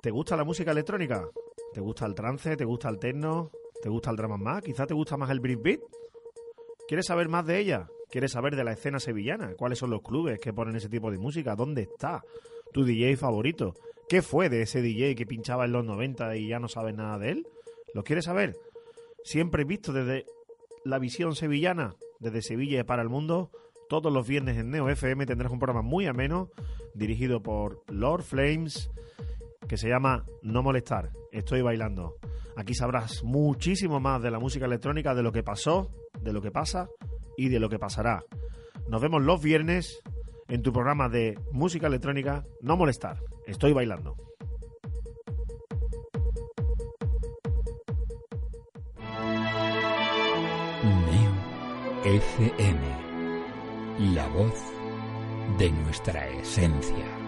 ¿Te gusta la música electrónica? ¿Te gusta el trance? ¿Te gusta el techno? ¿Te gusta el drama más? ¿Quizá te gusta más el breakbeat? ¿Quieres saber más de ella? ¿Quieres saber de la escena sevillana? ¿Cuáles son los clubes que ponen ese tipo de música? ¿Dónde está tu DJ favorito? ¿Qué fue de ese DJ que pinchaba en los 90 y ya no sabes nada de él? ¿Lo quieres saber? Siempre visto desde la visión sevillana, desde Sevilla para el mundo. Todos los viernes en Neo FM tendrás un programa muy ameno, dirigido por Lord Flames, que se llama No Molestar. Estoy bailando. Aquí sabrás muchísimo más de la música electrónica, de lo que pasó, de lo que pasa y de lo que pasará. Nos vemos los viernes en tu programa de música electrónica No Molestar. Estoy bailando. Neo FM. La voz de nuestra esencia.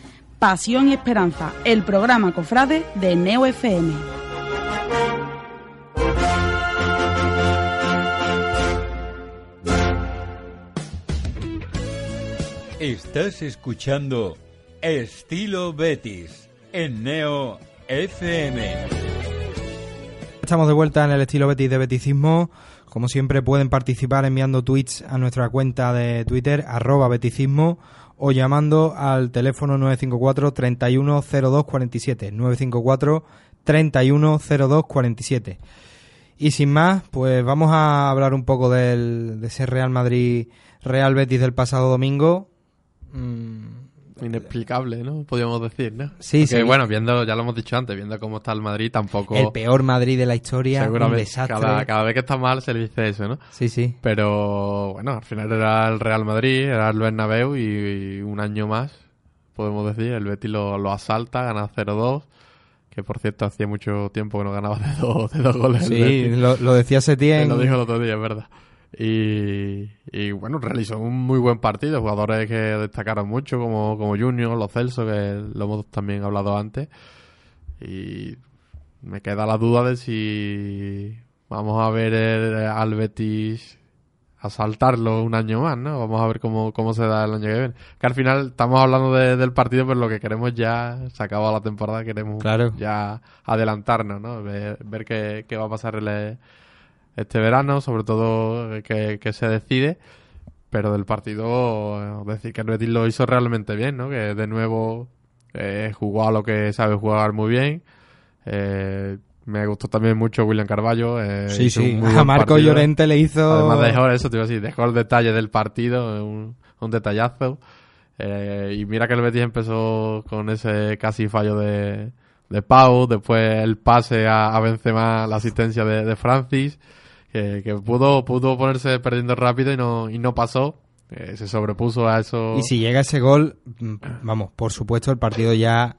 Pasión y Esperanza, el programa cofrade de Neo FM. Estás escuchando Estilo Betis en Neo FM. Estamos de vuelta en el estilo Betis de Beticismo. Como siempre pueden participar enviando tweets a nuestra cuenta de Twitter, arroba beticismo, o llamando al teléfono 954 310247 954 310247 Y sin más, pues vamos a hablar un poco del, de ese Real Madrid Real Betis del pasado domingo. Mm, inexplicable, ¿no? Podríamos decir, ¿no? Sí, Porque, sí. bueno, viendo, ya lo hemos dicho antes, viendo cómo está el Madrid, tampoco... El peor Madrid de la historia, un desastre. cada, cada vez que está mal se le dice eso, ¿no? Sí, sí. Pero bueno, al final era el Real Madrid, era el Bernabéu y, y un año más, podemos decir, el Betis lo, lo asalta, gana 0-2, que por cierto hacía mucho tiempo que no ganaba de dos, de dos goles. Sí, lo, lo decía Setién. Lo dijo el otro día, es verdad. Y, y, bueno, realizó un muy buen partido. Jugadores que destacaron mucho, como, como Junior, Los Celso, que lo hemos también hablado antes. Y me queda la duda de si vamos a ver el- al Betis asaltarlo un año más, ¿no? Vamos a ver cómo, cómo se da el año que viene. Que al final estamos hablando de- del partido, pero lo que queremos ya, se acaba la temporada, queremos Claro. ya adelantarnos, ¿no? Ver, ver qué, qué va a pasar el- este verano, sobre todo eh, que, que se decide. Pero del partido, eh, decir que el Betis lo hizo realmente bien, ¿no? Que de nuevo eh, jugó a lo que sabe jugar muy bien. Eh, me gustó también mucho William Carballo. eh, Sí, sí. A Marco partido. Llorente le hizo- Además dejó eso, te iba a decir, dejó el detalle del partido, un, un detallazo. Eh, y mira que el Betis empezó con ese casi fallo de, de Pau, después el pase a, a Benzema, la asistencia de, de Francis, que, que pudo, pudo ponerse perdiendo rápido y no, y no pasó. Eh, se sobrepuso a eso. Y si llega ese gol, mm, vamos, por supuesto el partido ya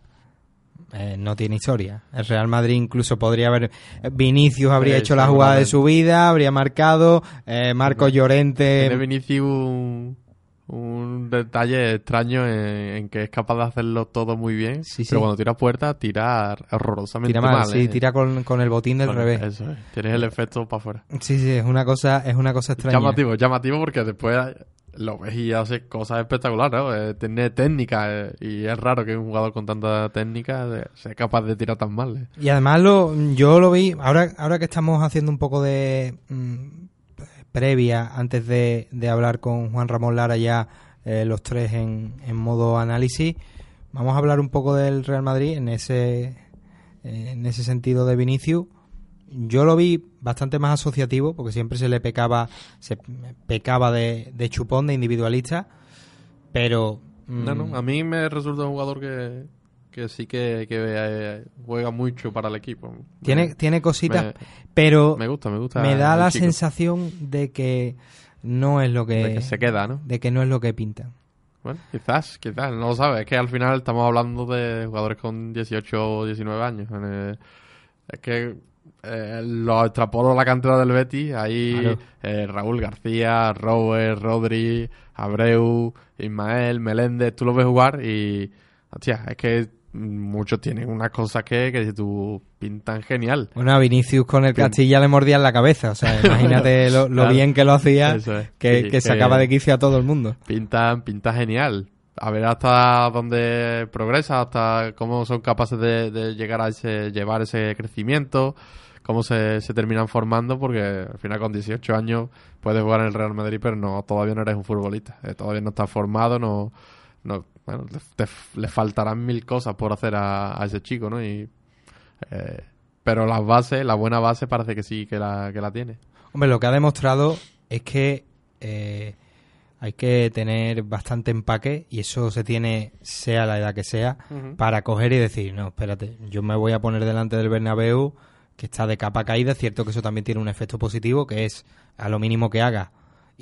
eh, no tiene historia. El Real Madrid incluso podría haber... eh, Vinicius habría Sí, hecho la jugada de su vida, habría marcado, eh, Marcos Llorente... Tiene Vinicius un, detalle extraño en, en que es capaz de hacerlo todo muy bien, Sí, sí. pero cuando tira puerta tira horrorosamente Tira mal, mal. sí, ¿eh? tira con, con el botín del Bueno, revés. Eso es, tienes el efecto para afuera. Sí, sí, es una cosa, es una cosa extraña. Llamativo, llamativo porque después lo ves y hace cosas espectaculares, ¿no? Eh, tiene técnica eh, y es raro que un jugador con tanta técnica eh, sea capaz de tirar tan mal. Y además lo, yo lo vi, ahora, ahora que estamos haciendo un poco de mm, previa, antes de, de hablar con Juan Ramón Lara ya eh, los tres en, en modo análisis, vamos a hablar un poco del Real Madrid en ese, en ese sentido de Vinicius. Yo lo vi bastante más asociativo, porque siempre se le pecaba, se pecaba de, de chupón, de individualista, pero... mm, No, no, a mí me resulta un jugador que, que sí que, que eh, juega mucho para el equipo. Tiene, Me- tiene cositas, me- pero me gusta, me gusta Me da la chico. sensación de que no es lo que, De que se queda, ¿no? de que no es lo que pinta. Bueno, quizás, quizás, no lo sabes. Es que al final estamos hablando de jugadores con 18 o 19 años. Eh, es que eh, lo extrapolo la cantera del Betis. Ahí Claro. eh, Raúl García, Robert, Rodri, Abreu, Ismael, Meléndez. Tú lo ves jugar y, hostia, es que muchos tienen unas cosas que, que si tú pintan genial. Bueno, a Vinicius con el Castilla le mordían la cabeza. O sea, *laughs* imagínate lo, lo Claro. bien que lo hacía, es. que, Sí, que sacaba de quicio a todo el mundo. Pintan, pinta genial. A ver hasta dónde progresa, hasta cómo son capaces de, de llegar a ese, llevar ese crecimiento, cómo se, se terminan formando, porque al final con 18 años puedes jugar en el Real Madrid, pero no, todavía no eres un futbolista. Eh, todavía no estás formado, no, no, bueno, te- te- le faltarán mil cosas por hacer a, a ese chico, ¿no? Y, eh, pero las bases, la buena base parece que sí que la, que la tiene. Hombre, lo que ha demostrado es que eh, hay que tener bastante empaque y eso se tiene, sea la edad que sea, para coger y decir, no, espérate, yo me voy a poner delante del Bernabéu que está de capa caída. Es cierto que eso también tiene un efecto positivo, que es a lo mínimo que haga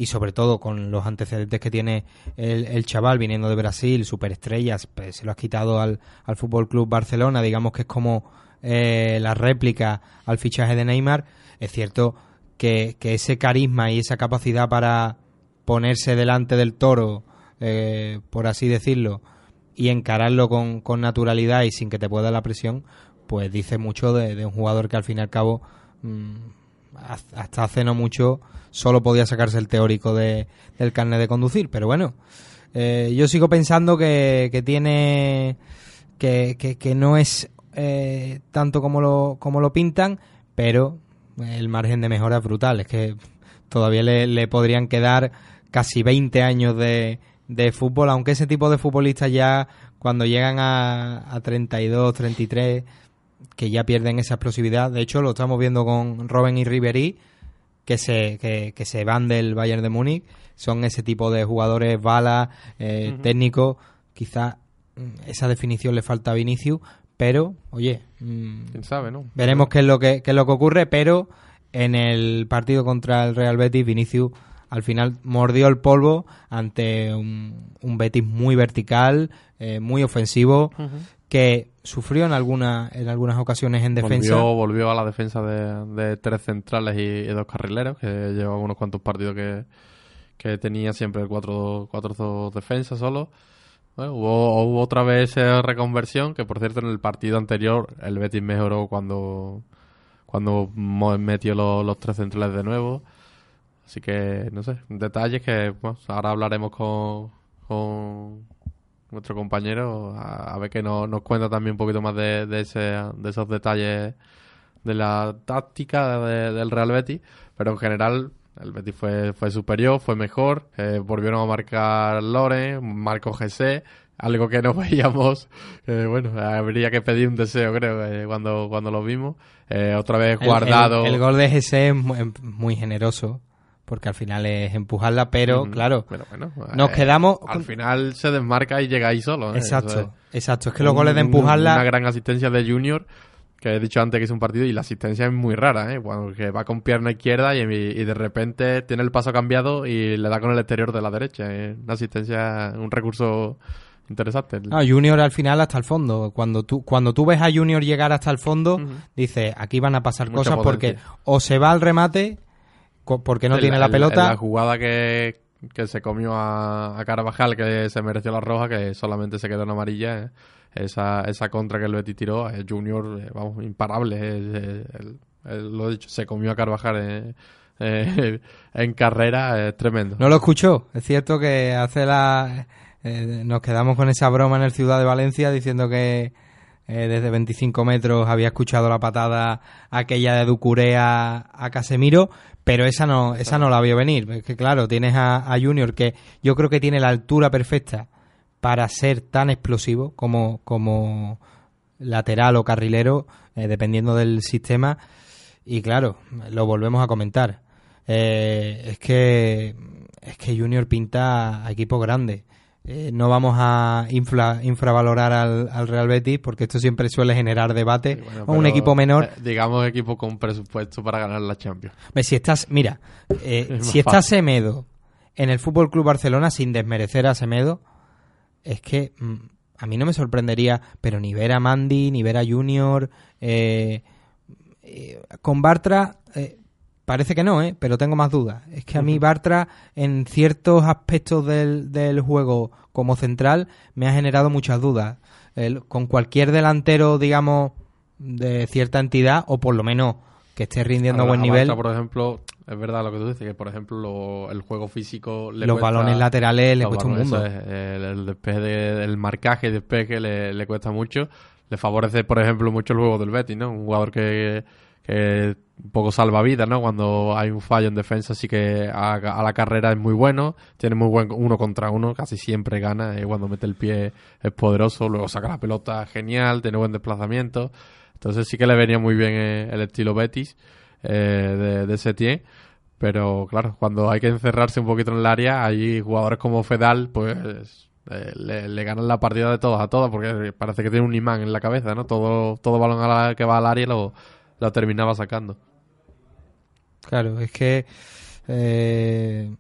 y sobre todo con los antecedentes que tiene el, chaval viniendo de Brasil, superestrellas, pues se lo has quitado al, al Fútbol Club Barcelona, digamos que es como eh, la réplica al fichaje de Neymar. Es cierto que, que ese carisma y esa capacidad para ponerse delante del toro, eh, por así decirlo, y encararlo con, con naturalidad y sin que te pueda la presión, pues dice mucho de, de un jugador que al fin y al cabo mm, hasta hace no mucho solo podía sacarse el teórico de, del carnet de conducir. Pero bueno, eh, yo sigo pensando que, que tiene que, que, que no es eh, tanto como lo, como lo pintan, pero el margen de mejora es brutal. Es que todavía le, le podrían quedar casi 20 años de, de fútbol, aunque ese tipo de futbolistas ya cuando llegan a, a 32, 33, que ya pierden esa explosividad. De hecho, lo estamos viendo con Robben y Ribery, que se, que, que se van del Bayern de Múnich. Son ese tipo de jugadores bala, eh, Ujú. técnicos, quizás mm, esa definición le falta a Vinicius, pero, oye, mm, Quién sabe, ¿no? veremos qué es lo que qué es lo que ocurre, pero en el partido contra el Real Betis, Vinicius al final mordió el polvo ante un, un Betis muy vertical, eh, muy ofensivo, que sufrió en alguna en algunas ocasiones en defensa. Volvió, volvió a la defensa de, tres centrales y, dos carrileros, que llevaba unos cuantos partidos que, que tenía siempre cuatro, cuatro defensas solo. Bueno, hubo, hubo otra vez esa reconversión, que por cierto en el partido anterior el Betis mejoró cuando, cuando metió los, los tres centrales de nuevo. Así que, no sé, detalles que bueno, ahora hablaremos con, con nuestro compañero a, a ver que nos, nos cuenta también un poquito más de, de, ese, de esos detalles de la táctica de- del Real Betis. Pero en general el Betis fue, fue superior, fue mejor. eh, volvieron a marcar Loren, marcó GC, algo que no *laughs* veíamos. eh, bueno, habría que pedir un deseo, creo, eh, cuando, cuando lo vimos. Eh, otra vez guardado. El, el gol de GC es mu- es muy generoso, porque al final es empujarla, pero claro, Pero bueno, nos eh, quedamos... Al final se desmarca y llega ahí solo. ¿eh? Exacto, es. exacto. Es que los goles de empujarla... Una gran asistencia de Junior, que he dicho antes que es un partido, y la asistencia es muy rara, ¿eh? Cuando que va con pierna izquierda y, y de repente tiene el paso cambiado y le da con el exterior de la derecha. ¿eh? Una asistencia, un recurso interesante. Ah, Junior al final hasta el fondo. Cuando tú, cuando tú ves a Junior llegar hasta el fondo, dices, aquí van a pasar Mucha cosas porque o se va al remate porque no El- tiene la el- pelota. La jugada que, que se comió a, a Carvajal, que se mereció la roja, que solamente se quedó en amarilla. ¿eh? Esa, esa contra que el Betis tiró, eh, Junior, eh, vamos, imparable. el- el- lo he dicho, se comió a Carvajal en carrera, es tremendo. No lo escuchó. Es cierto que hace la... nos quedamos con esa broma en el Ciudad de Valencia diciendo que desde 25 metros había escuchado la patada aquella de Ducuré a, a Casemiro, pero esa no, esa no la vio venir. Es que claro, tienes a, a Junior que yo creo que tiene la altura perfecta para ser tan explosivo como, como lateral o carrilero, eh, dependiendo del sistema. Y claro, lo volvemos a comentar. Eh, es que es que Junior pinta a equipo grande. Eh, no vamos a infla- infravalorar al, al Real Betis porque esto siempre suele generar debate. Bueno, o un equipo menor. eh, digamos equipo con presupuesto para ganar la Champions. Si estás, mira, eh, *laughs* Es si está fácil. Semedo en el Fútbol Club Barcelona, sin desmerecer a Semedo, es que mm, a mí no me sorprendería, pero ni ver a Mandy, ni ver a Junior, eh, con Bartra, parece que no, ¿eh? pero tengo más dudas. Es que a mí Bartra, en ciertos aspectos del, del juego como central, me ha generado muchas dudas. El- con cualquier delantero, digamos, de cierta entidad, o por lo menos que esté rindiendo a buen nivel, Bartra, por ejemplo, es verdad lo que tú dices, que por ejemplo lo- el juego físico le los cuesta- balones laterales le cuesta un mundo. es, el, el despeje de- el marcaje y despeje le, le cuesta mucho. Le favorece, por ejemplo, mucho el juego del Betis, ¿no? Un jugador que, que un poco salvavidas, ¿no? Cuando hay un fallo en defensa, sí que a, la carrera es muy bueno, tiene muy buen uno contra uno, casi siempre gana, eh, cuando mete el pie es poderoso, luego saca la pelota genial, tiene buen desplazamiento. Entonces sí que le venía muy bien eh, el estilo Betis eh, de, de Setién. Pero claro, cuando hay que encerrarse un poquito en el área, hay jugadores como Fedal, pues eh, le, ganan la partida de todas a todas, porque parece que tiene un imán en la cabeza, ¿no? Todo, todo balón a la- que va al área lo, lo terminaba sacando. Claro, es que eh,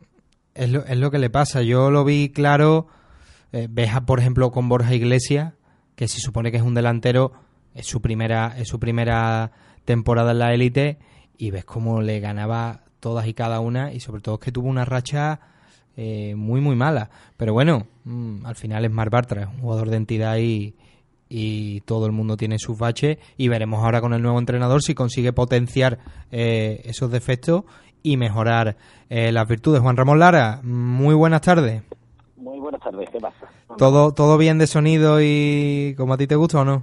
es, lo, que le pasa. Yo lo vi claro. eh, ves, por ejemplo, con Borja Iglesias, que se supone que es un delantero, es su primera, es su primera temporada en la élite, y ves cómo le ganaba todas y cada una, y sobre todo es que tuvo una racha eh, muy, muy mala. Pero bueno, mm, al final es Mar Bartra, es un jugador de entidad y, y todo el mundo tiene sus baches y veremos ahora con el nuevo entrenador si consigue potenciar eh, esos defectos y mejorar eh, las virtudes. Juan Ramón Lara, muy buenas tardes. Muy buenas tardes, ¿qué pasa? ¿Todo, todo bien de sonido y como a ti te gusta o no?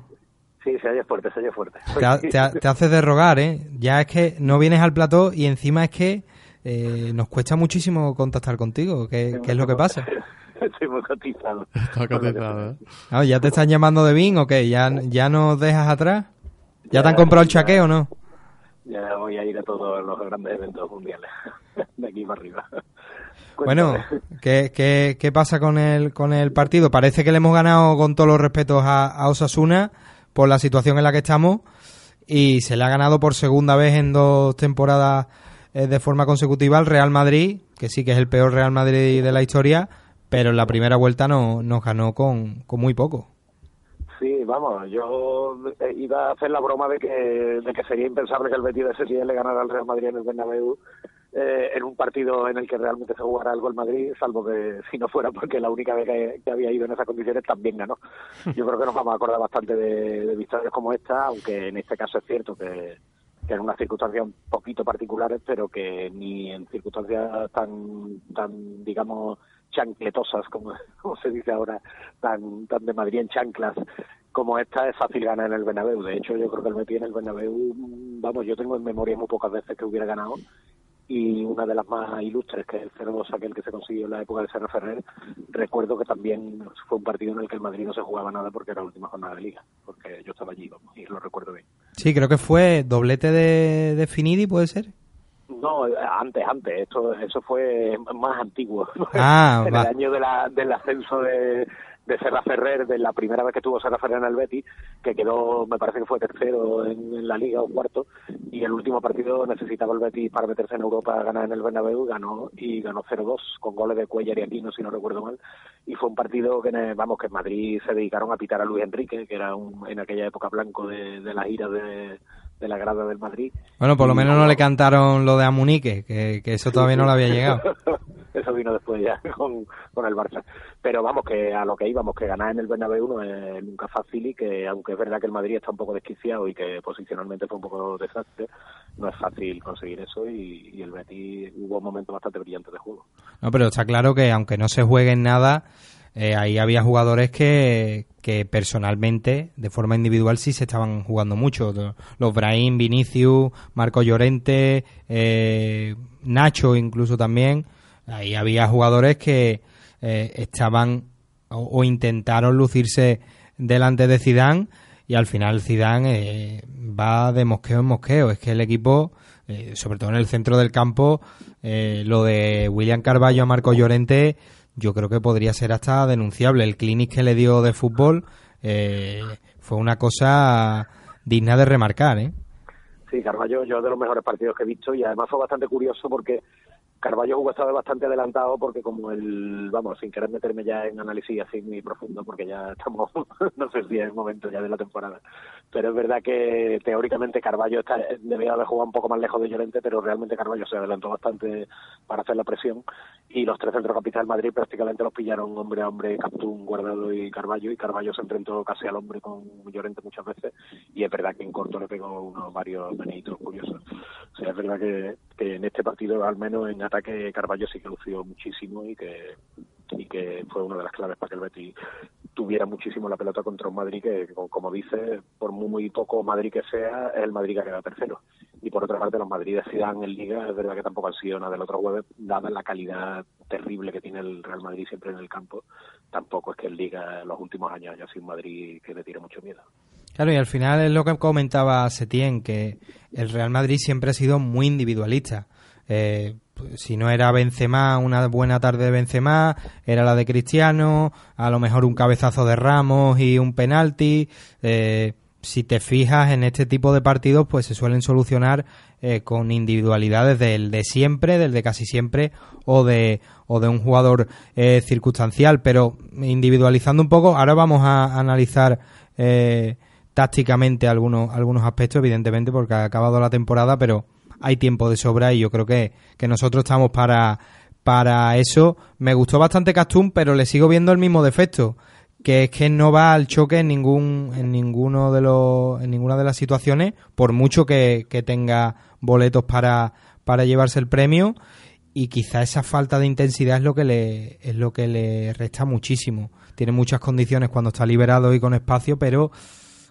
Sí, se oye fuerte, se oye fuerte. Te, ha- te ha- *laughs* te haces de rogar, ¿eh? Ya es que no vienes al plató y encima es que eh, nos cuesta muchísimo contactar contigo. ¿Qué, qué es lo que pasa? *laughs* *laughs* Estoy muy cotizado. Está cotizado, ¿eh? Ah, ¿Ya te están llamando de Bing o qué? ¿Ya, ¿Ya nos dejas atrás? ¿Ya te han comprado el chaqueo o no? Ya voy a ir a todos los grandes eventos mundiales, *laughs* de aquí para arriba. *laughs* Bueno, ¿qué, qué, qué pasa con el, con el partido? Parece que le hemos ganado con todos los respetos a, a Osasuna por la situación en la que estamos y se le ha ganado por segunda vez en dos temporadas eh, de forma consecutiva al Real Madrid, que sí que es el peor Real Madrid de la historia, pero en la primera vuelta no, nos ganó con, con muy poco. Sí, vamos, yo eh, iba a hacer la broma de que, de que sería impensable que el Betis de ese día le ganara al Real Madrid en el Bernabéu eh, en un partido en el que realmente se jugara algo el Madrid, salvo que si no fuera porque la única vez que, que había ido en esas condiciones también ganó. Yo creo que nos vamos a acordar bastante de, de victorias como esta, aunque en este caso es cierto que, que en unas circunstancias un poquito particulares, pero que ni en circunstancias tan, tan digamos, chancletosas, *laughs* como, se dice ahora, tan, tan de Madrid en chanclas, como esta es fácil ganar en el Bernabéu. De hecho, yo creo que el Betis en el Bernabéu, mm, vamos, yo tengo en memoria muy pocas veces que hubiera ganado y una de las más ilustres, que es el 0-2 aquel que se consiguió en la época de Serra Ferrer, recuerdo que también fue un partido en el que el Madrid no se jugaba nada porque era la última jornada de liga, porque yo estaba allí, vamos, y lo recuerdo bien. Sí, creo que fue doblete de, de Finidi, ¿puede ser? No, antes, antes, esto, eso fue más antiguo. *laughs* Ah, en va. el año de la, del ascenso de, de Serra Ferrer, de la primera vez que tuvo Serra Ferrer en el Betis, que quedó, me parece que fue tercero en, en la liga o cuarto, y el último partido necesitaba el Betis para meterse en Europa a ganar en el Bernabéu, ganó y ganó 0-2 con goles de Cuellar y Aquino, si no recuerdo mal, y fue un partido que, vamos, que en Madrid se dedicaron a pitar a Luis Enrique, que era un, en aquella época blanco de, de las iras de, de la grada del Madrid. Bueno, por lo menos no le cantaron lo de Amunique, que, que eso todavía no le había llegado. *laughs* Eso vino después ya *laughs* con, con el Barça. Pero vamos, que a lo que íbamos, que ganar en el Bernabéu no es nunca fácil y que aunque es verdad que el Madrid está un poco desquiciado y que posicionalmente fue un poco desastre, no es fácil conseguir eso y, y el Betis hubo momentos bastante brillantes de juego. No, pero está claro que aunque no se juegue en nada, eh, ahí había jugadores que, que personalmente, de forma individual, sí se estaban jugando mucho. Lo- Los Brahim, Vinicius, Marco Llorente, eh, Nacho incluso también. Ahí había jugadores que eh, estaban o, intentaron lucirse delante de Zidane y al final Zidane eh, va de mosqueo en mosqueo. Es que el equipo, sobre todo en el centro del campo, lo de William Carballo a Marco Llorente, yo creo que podría ser hasta denunciable. El clinic que le dio de fútbol eh, fue una cosa digna de remarcar, ¿eh? Sí, Carballo, yo de los mejores partidos que he visto y además fue bastante curioso porque Carballo jugó esta vez bastante adelantado porque como el, vamos, sin querer meterme ya en análisis así muy profundo porque ya estamos, *laughs* no sé si es el momento ya de la temporada, pero es verdad que teóricamente Carballo está, haber jugado un poco más lejos de Llorente, pero realmente Carballo se adelantó bastante para hacer la presión y los tres centrocampistas del Madrid prácticamente los pillaron hombre a hombre, Captún, Guardado y Carballo y Carballo se enfrentó casi al hombre con Llorente muchas veces y es verdad que en corto le pegó unos varios menitos curiosos. O sea, es verdad que, que en este partido, al menos en ataque, Carballo sí que lució muchísimo y que y que fue una de las claves para que el Betis tuviera muchísimo la pelota contra un Madrid que, como, dice, por muy, poco Madrid que sea, es el Madrid que queda tercero. Y por otra parte, los Madrid de Zidane en Liga, es verdad que tampoco han sido nada del otro jueves, dada la calidad terrible que tiene el Real Madrid siempre en el campo, tampoco es que en Liga en los últimos años haya sido un Madrid que le tire mucho miedo. Claro, y al final es lo que comentaba Setién, que el Real Madrid siempre ha sido muy individualista. Eh, si no era Benzema, una buena tarde de Benzema, era la de Cristiano, a lo mejor un cabezazo de Ramos y un penalti. Eh, si te fijas en este tipo de partidos, pues se suelen solucionar eh, con individualidades del de siempre, del de casi siempre, o de, o de un jugador eh, circunstancial. Pero individualizando un poco, ahora vamos a analizar eh, tácticamente algunos, algunos aspectos, evidentemente, porque ha acabado la temporada, pero hay tiempo de sobra y yo creo que, que nosotros estamos para, para eso. Me gustó bastante Castún, pero le sigo viendo el mismo defecto, que es que no va al choque en ningún, en ninguno de los, en ninguna de las situaciones, por mucho que, que tenga boletos para, para llevarse el premio. Y quizá esa falta de intensidad es lo que le, es lo que le resta muchísimo. Tiene muchas condiciones cuando está liberado y con espacio, pero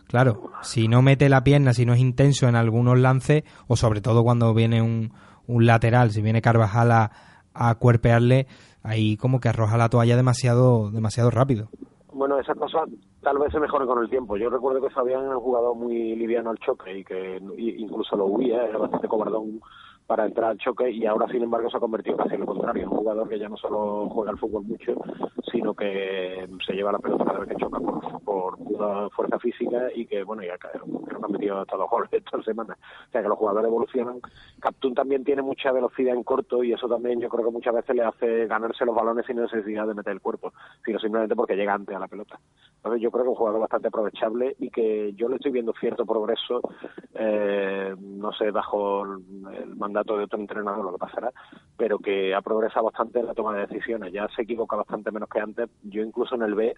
Claro, si no mete la pierna, si no es intenso en algunos lances, o sobre todo cuando viene un, un lateral, si viene Carvajal a, a cuerpearle, ahí como que arroja la toalla demasiado, demasiado rápido. Bueno, esas cosas tal vez se mejoren con el tiempo. Yo recuerdo que Fabián era un jugador muy liviano al choque y que incluso lo huía, era bastante cobardón para entrar al choque y ahora sin embargo se ha convertido casi en lo contrario, un jugador que ya no solo juega al fútbol mucho, sino que se lleva la pelota cada vez que choca por, por pura fuerza física y que bueno, ya creo que ha metido hasta dos goles *laughs* esta semana. O sea que los jugadores evolucionan. Captún también tiene mucha velocidad en corto y eso también yo creo que muchas veces le hace ganarse los balones sin necesidad de meter el cuerpo, sino simplemente porque llega antes a la pelota. Entonces yo creo que es un jugador bastante aprovechable y que yo le estoy viendo cierto progreso, eh, no sé, bajo el mandato de otro entrenador lo que pasará, pero que ha progresado bastante en la toma de decisiones. Ya se equivoca bastante menos que antes. Yo incluso en el B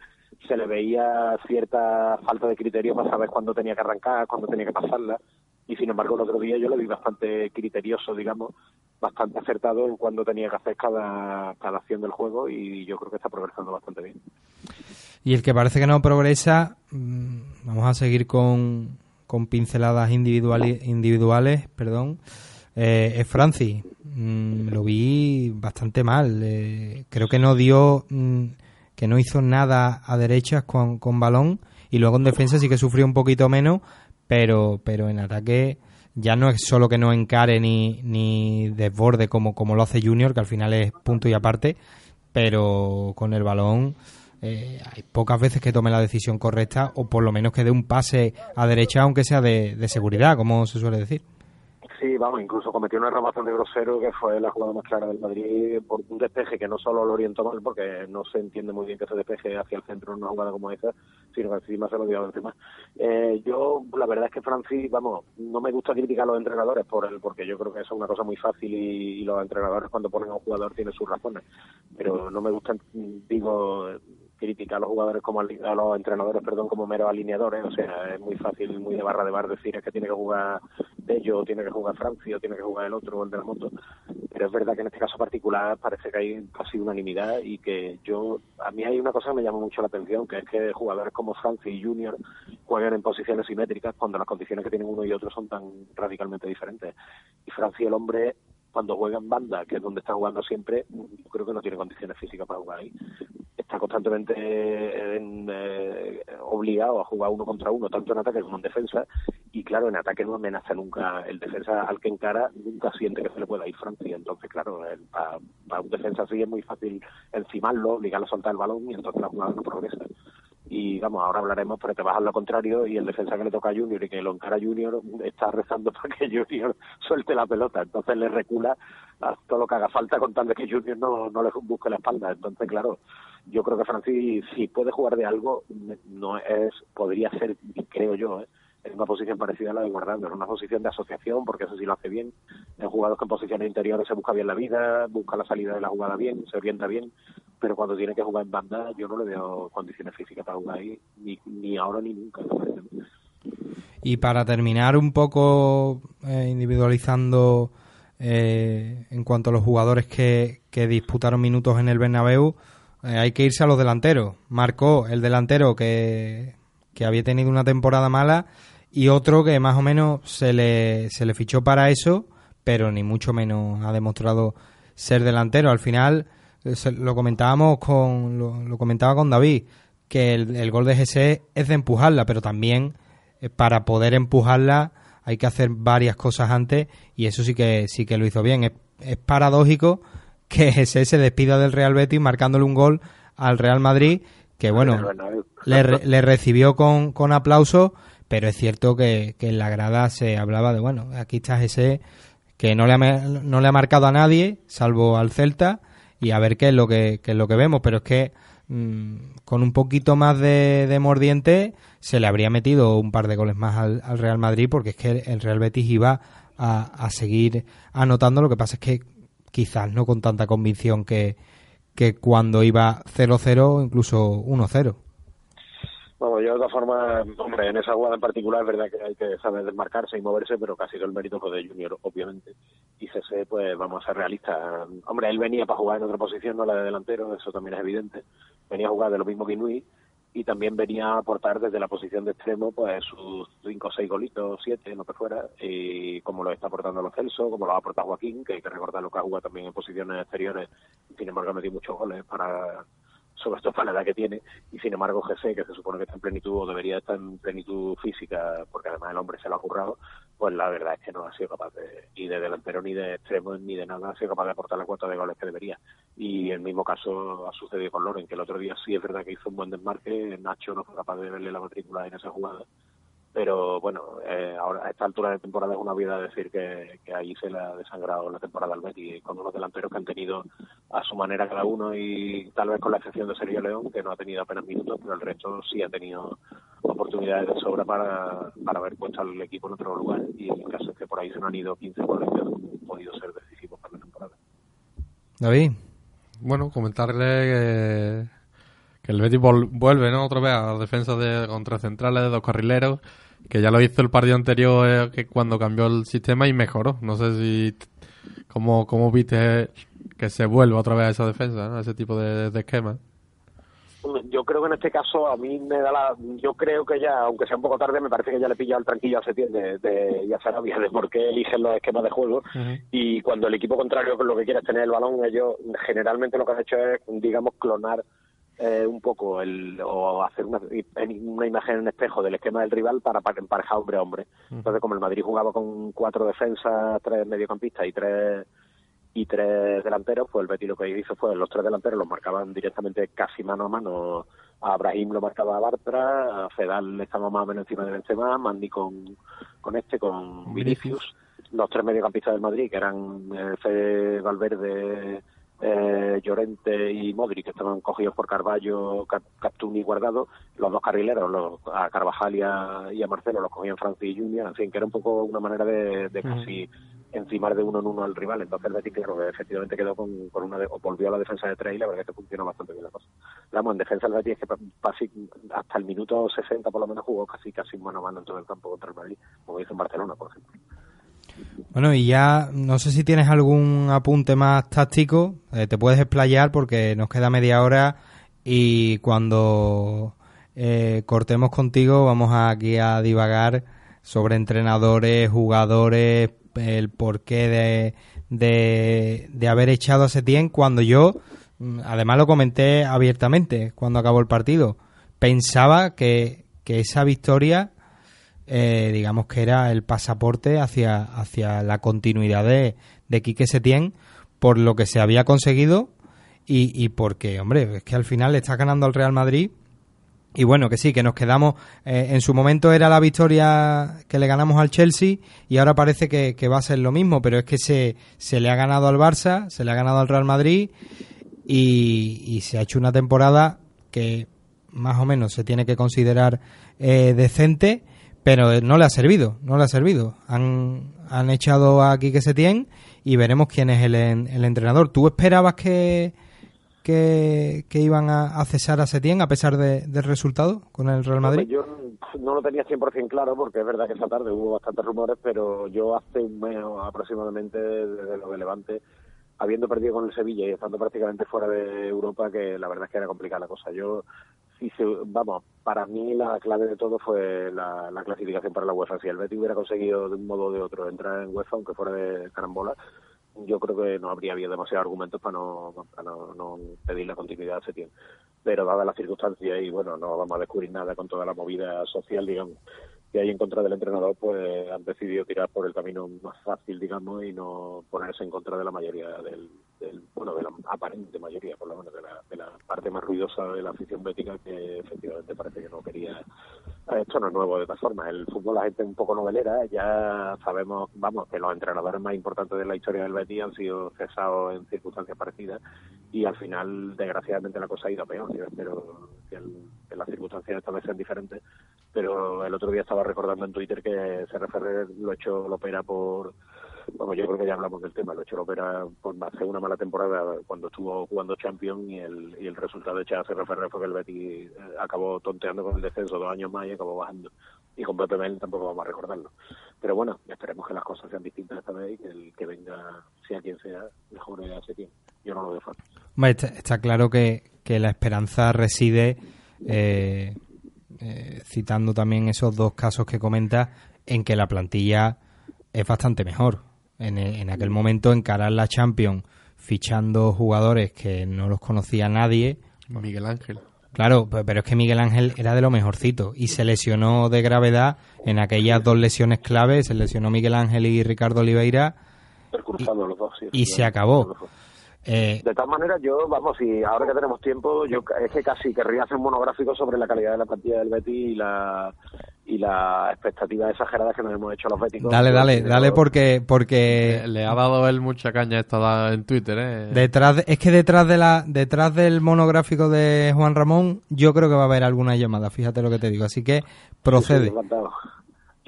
se le veía cierta falta de criterio para saber cuándo tenía que arrancar, cuándo tenía que pasarla. Y sin embargo, el otro día yo lo vi bastante criterioso, digamos, bastante acertado en cuándo tenía que hacer cada, cada acción del juego y yo creo que está progresando bastante bien. Y el que parece que no progresa, mm, vamos a seguir con, con pinceladas individuales, individuales perdón, eh, es Francis. Mm, lo vi bastante mal. Eh, creo que no dio, mm, que no hizo nada a derechas con, con balón y luego en defensa sí que sufrió un poquito menos, pero, pero en ataque ya no es solo que no encare ni, ni desborde como, como lo hace Junior, que al final es punto y aparte, pero con el balón eh, hay pocas veces que tome la decisión correcta o por lo menos que dé un pase a derecha, aunque sea de, de seguridad, como se suele decir. Sí, vamos, incluso cometió un error bastante grosero que fue la jugada más clara del Madrid por un despeje que no solo lo orientó mal porque no se entiende muy bien que se despeje hacia el centro en una jugada como esa, sino que encima se lo dio encima. Eh, yo, la verdad es que Francis, vamos, no me gusta criticar a los entrenadores por el, porque yo creo que eso es una cosa muy fácil y, y los entrenadores cuando ponen a un jugador tienen sus razones, pero no me gusta, digo, crítica a los jugadores como a los entrenadores perdón como meros alineadores o sea es muy fácil muy de barra de bar decir es que tiene que jugar Bello o tiene que jugar Francia o tiene que jugar el otro o el de la moto pero es verdad que en este caso particular parece que hay casi unanimidad y que yo a mí hay una cosa que me llama mucho la atención que es que jugadores como Francia y Junior juegan en posiciones simétricas cuando las condiciones que tienen uno y otro son tan radicalmente diferentes. Y Francia el hombre cuando juega en banda, que es donde está jugando siempre, creo que no tiene condiciones físicas para jugar ahí. Está constantemente en, eh, obligado a jugar uno contra uno, tanto en ataque como en defensa, y claro, en ataque no amenaza nunca. El defensa al que encara nunca siente que se le pueda ir Francia. Entonces, claro, para, para un defensa así es muy fácil encimarlo, obligarlo a soltar el balón y entonces la jugada no progresa y vamos, ahora hablaremos, pero te vas a lo contrario y el defensa que le toca a Junior y que lo encara Junior está rezando *laughs* para que Junior suelte la pelota, entonces le recula a todo lo que haga falta con tal de que Junior no, no le busque la espalda, entonces claro, yo creo que Francis si puede jugar de algo, no es, podría ser, creo yo, ¿eh? En una posición parecida a la de Guardado, en una posición de asociación, porque eso sí lo hace bien, en jugadores que en posiciones interiores se busca bien la vida, busca la salida de la jugada bien, se orienta bien, pero cuando tiene que jugar en banda yo no le veo condiciones físicas para jugar ahí, ni, ni ahora ni nunca. Y para terminar un poco eh, individualizando eh, en cuanto a los jugadores que, que disputaron minutos en el Bernabéu, eh, hay que irse a los delanteros. Marcó el delantero que, que había tenido una temporada mala y otro que más o menos se le, se le fichó para eso, pero ni mucho menos ha demostrado ser delantero. Al final, eh, lo comentábamos con, lo, lo comentaba con David, que el, el gol de GC es de empujarla, pero también eh, para poder empujarla hay que hacer varias cosas antes y eso sí que sí que lo hizo bien. Es, es paradójico que *laughs* GC se despida del Real Betis marcándole un gol al Real Madrid que bueno le, le recibió con, con aplauso, pero es cierto que, en la grada se hablaba de, bueno, aquí está ese que no le, ha, no le ha marcado a nadie, salvo al Celta, y a ver qué es lo que, es lo que vemos, pero es que mm, con un poquito más de, mordiente se le habría metido un par de goles más al, al Real Madrid, porque es que el Real Betis iba a, a seguir anotando, lo que pasa es que quizás no con tanta convicción que, que cuando iba 0-0 o incluso 1-0. Bueno, yo de todas formas, hombre, en esa jugada en particular es verdad que hay que saber desmarcarse y moverse, pero casi todo el mérito fue de Junior, obviamente. Y CC, pues vamos a ser realistas. Hombre, él venía para jugar en otra posición, no la de delantero, eso también es evidente. Venía a jugar de lo mismo que Inui y también venía a aportar desde la posición de extremo pues sus cinco o seis golitos, siete, lo que fuera, y como lo está aportando los Celso, como lo ha aportado Joaquín, que hay que recordar lo que ha jugado también en posiciones exteriores, sin embargo ha metido muchos goles para sobre todo para la edad que tiene, y sin embargo GC, que se supone que está en plenitud o debería estar en plenitud física, porque además el hombre se lo ha currado, pues la verdad es que no ha sido capaz de, ni de delantero, ni de extremo, ni de nada, ha sido capaz de aportar la cuota de goles que debería. Y el mismo caso ha sucedido con Loren, que el otro día sí es verdad que hizo un buen desmarque, Nacho no fue capaz de verle la matrícula en esa jugada. Pero bueno, eh, ahora a esta altura de temporada es una vida decir que, que ahí se le ha desangrado la temporada al Betis, con unos delanteros que han tenido a su manera cada uno y tal vez con la excepción de Sergio León, que no ha tenido apenas minutos, pero el resto sí ha tenido oportunidades de sobra para, para haber puesto al equipo en otro lugar y el caso es que por ahí se nos han ido 15 goles que han podido ser decisivos para la temporada. David. Bueno, comentarle que, que el Betis vuelve, ¿no? Otra vez a la defensa de contra centrales de dos carrileros, que ya lo hizo el partido anterior eh, que cuando cambió el sistema y mejoró. No sé si cómo, cómo viste que se vuelva otra vez a esa defensa, ¿no? a ese tipo de, de esquema. Yo creo que en este caso a mí me da la... Yo creo que ya, aunque sea un poco tarde, me parece que ya le he pillado el tranquillo a Setién de, de, y a Sarabia de por qué eligen los esquemas de juego. Y cuando el equipo contrario lo que quiere es tener el balón, ellos generalmente lo que han hecho es, digamos, clonar eh, un poco el o hacer una, una imagen en espejo del esquema del rival para, para emparejar hombre a hombre. Entonces, como el Madrid jugaba con cuatro defensas, tres mediocampistas y tres y tres delanteros, pues el Betis lo que hizo fue los tres delanteros los marcaban directamente casi mano a mano. A Brahim lo marcaba a Bartra, a Fedal estaba más o menos encima de Benzema, Mandy con, con este, con Vinicius. Los tres mediocampistas del Madrid, que eran eh, Fede Valverde, eh, Llorente y Modric, que estaban cogidos por Carballo, Cap- Captún y Guardado. Los dos carrileros, los, a Carvajal y a, y a Marcelo, los cogían Francis y Junior. En fin, que era un poco una manera de, de casi encimar de uno en uno al rival. Entonces el Betis, claro, efectivamente quedó con, con una de- o volvió a la defensa de tres y la verdad es que funcionó bastante bien la cosa. Vamos, en defensa el Betis es que casi hasta el minuto 60 por lo menos jugó casi casi mano a mano en todo el campo contra el Madrid, como hizo en Barcelona, por ejemplo. Bueno, y ya no sé si tienes algún apunte más táctico, eh, te puedes explayar porque nos queda media hora y cuando eh, cortemos contigo vamos aquí a divagar sobre entrenadores, jugadores, el porqué de, de, haber echado a Setién cuando yo, mm, además lo comenté abiertamente cuando acabó el partido, pensaba que, que esa victoria eh, digamos que era el pasaporte hacia, hacia la continuidad de, de Quique Setién por lo que se había conseguido y, y porque, hombre, es que al final le está ganando al Real Madrid y bueno, que sí, que nos quedamos, eh, en su momento era la victoria que le ganamos al Chelsea y ahora parece que, que va a ser lo mismo, pero es que se, se le ha ganado al Barça, se le ha ganado al Real Madrid y, y se ha hecho una temporada que más o menos se tiene que considerar eh, decente, pero no le ha servido, no le ha servido. Han, han echado a Quique Setién y veremos quién es el, el entrenador. ¿Tú esperabas que, que, que iban a, a cesar a Setién a pesar de- del resultado con el Real Madrid? Yo no lo tenía 100% claro porque es verdad que esa tarde hubo bastantes rumores, pero yo hace un mes aproximadamente desde lo de Levante, habiendo perdido con el Sevilla y estando prácticamente fuera de Europa, que la verdad es que era complicada la cosa. Yo, si se, vamos, para mí la clave de todo fue la, la clasificación para la UEFA. Si el Betis hubiera conseguido de un modo o de otro entrar en UEFA, aunque fuera de carambola, yo creo que no habría habido demasiados argumentos para no, no, pedir la continuidad a tiempo. Pero dadas las circunstancias y bueno, no vamos a descubrir nada con toda la movida social, digamos, que hay en contra del entrenador, pues han decidido tirar por el camino más fácil, digamos, y no ponerse en contra de la mayoría del, del- bueno, de la aparente mayoría, por lo menos, de la, de la parte más ruidosa de la afición bética que efectivamente parece que no quería. Esto no es nuevo de todas formas. El fútbol, la gente un poco novelera. Ya sabemos, vamos, que los entrenadores más importantes de la historia del Betis han sido cesados en circunstancias parecidas y al final, desgraciadamente, la cosa ha ido peor. Yo espero que, el- que las circunstancias esta vez sean diferentes. Pero el otro día estaba recordando en Twitter que Serra Ferrer lo echó Lopera por. Bueno, yo creo que ya hablamos del tema. Lo echó Lopera por hacer una mala temporada cuando estuvo jugando Champions y el, y el resultado de Serra Ferrer fue que el Betis eh, acabó tonteando con el descenso dos años más y acabó bajando. Y con Pepe Mel tampoco vamos a recordarlo. Pero bueno, esperemos que las cosas sean distintas esta vez y que el que venga, sea quien sea, mejore hace tiempo. Yo no lo veo fácil. Está, claro que, que la esperanza reside, eh, eh, citando también esos dos casos que comenta, en que la plantilla es bastante mejor. En, e- en aquel momento encarar la Champions fichando jugadores que no los conocía nadie. Miguel Ángel. Claro, pe- pero es que Miguel Ángel era de lo mejorcito y se lesionó de gravedad en aquellas dos lesiones claves, se lesionó Miguel Ángel y Ricardo Oliveira los dos, sí, y se acabó. Eh, De tal manera, yo, vamos, y ahora que tenemos tiempo, yo es que casi querría hacer un monográfico sobre la calidad de la plantilla del Betis y la y las expectativas exageradas que nos hemos hecho los béticos. dale, dale, dale porque porque Le, le ha dado él mucha caña esta en Twitter, ¿eh? detrás de- es que detrás de la detrás del monográfico de Juan Ramón yo creo que va a haber alguna llamada, fíjate lo que te digo, así que procede. Sí.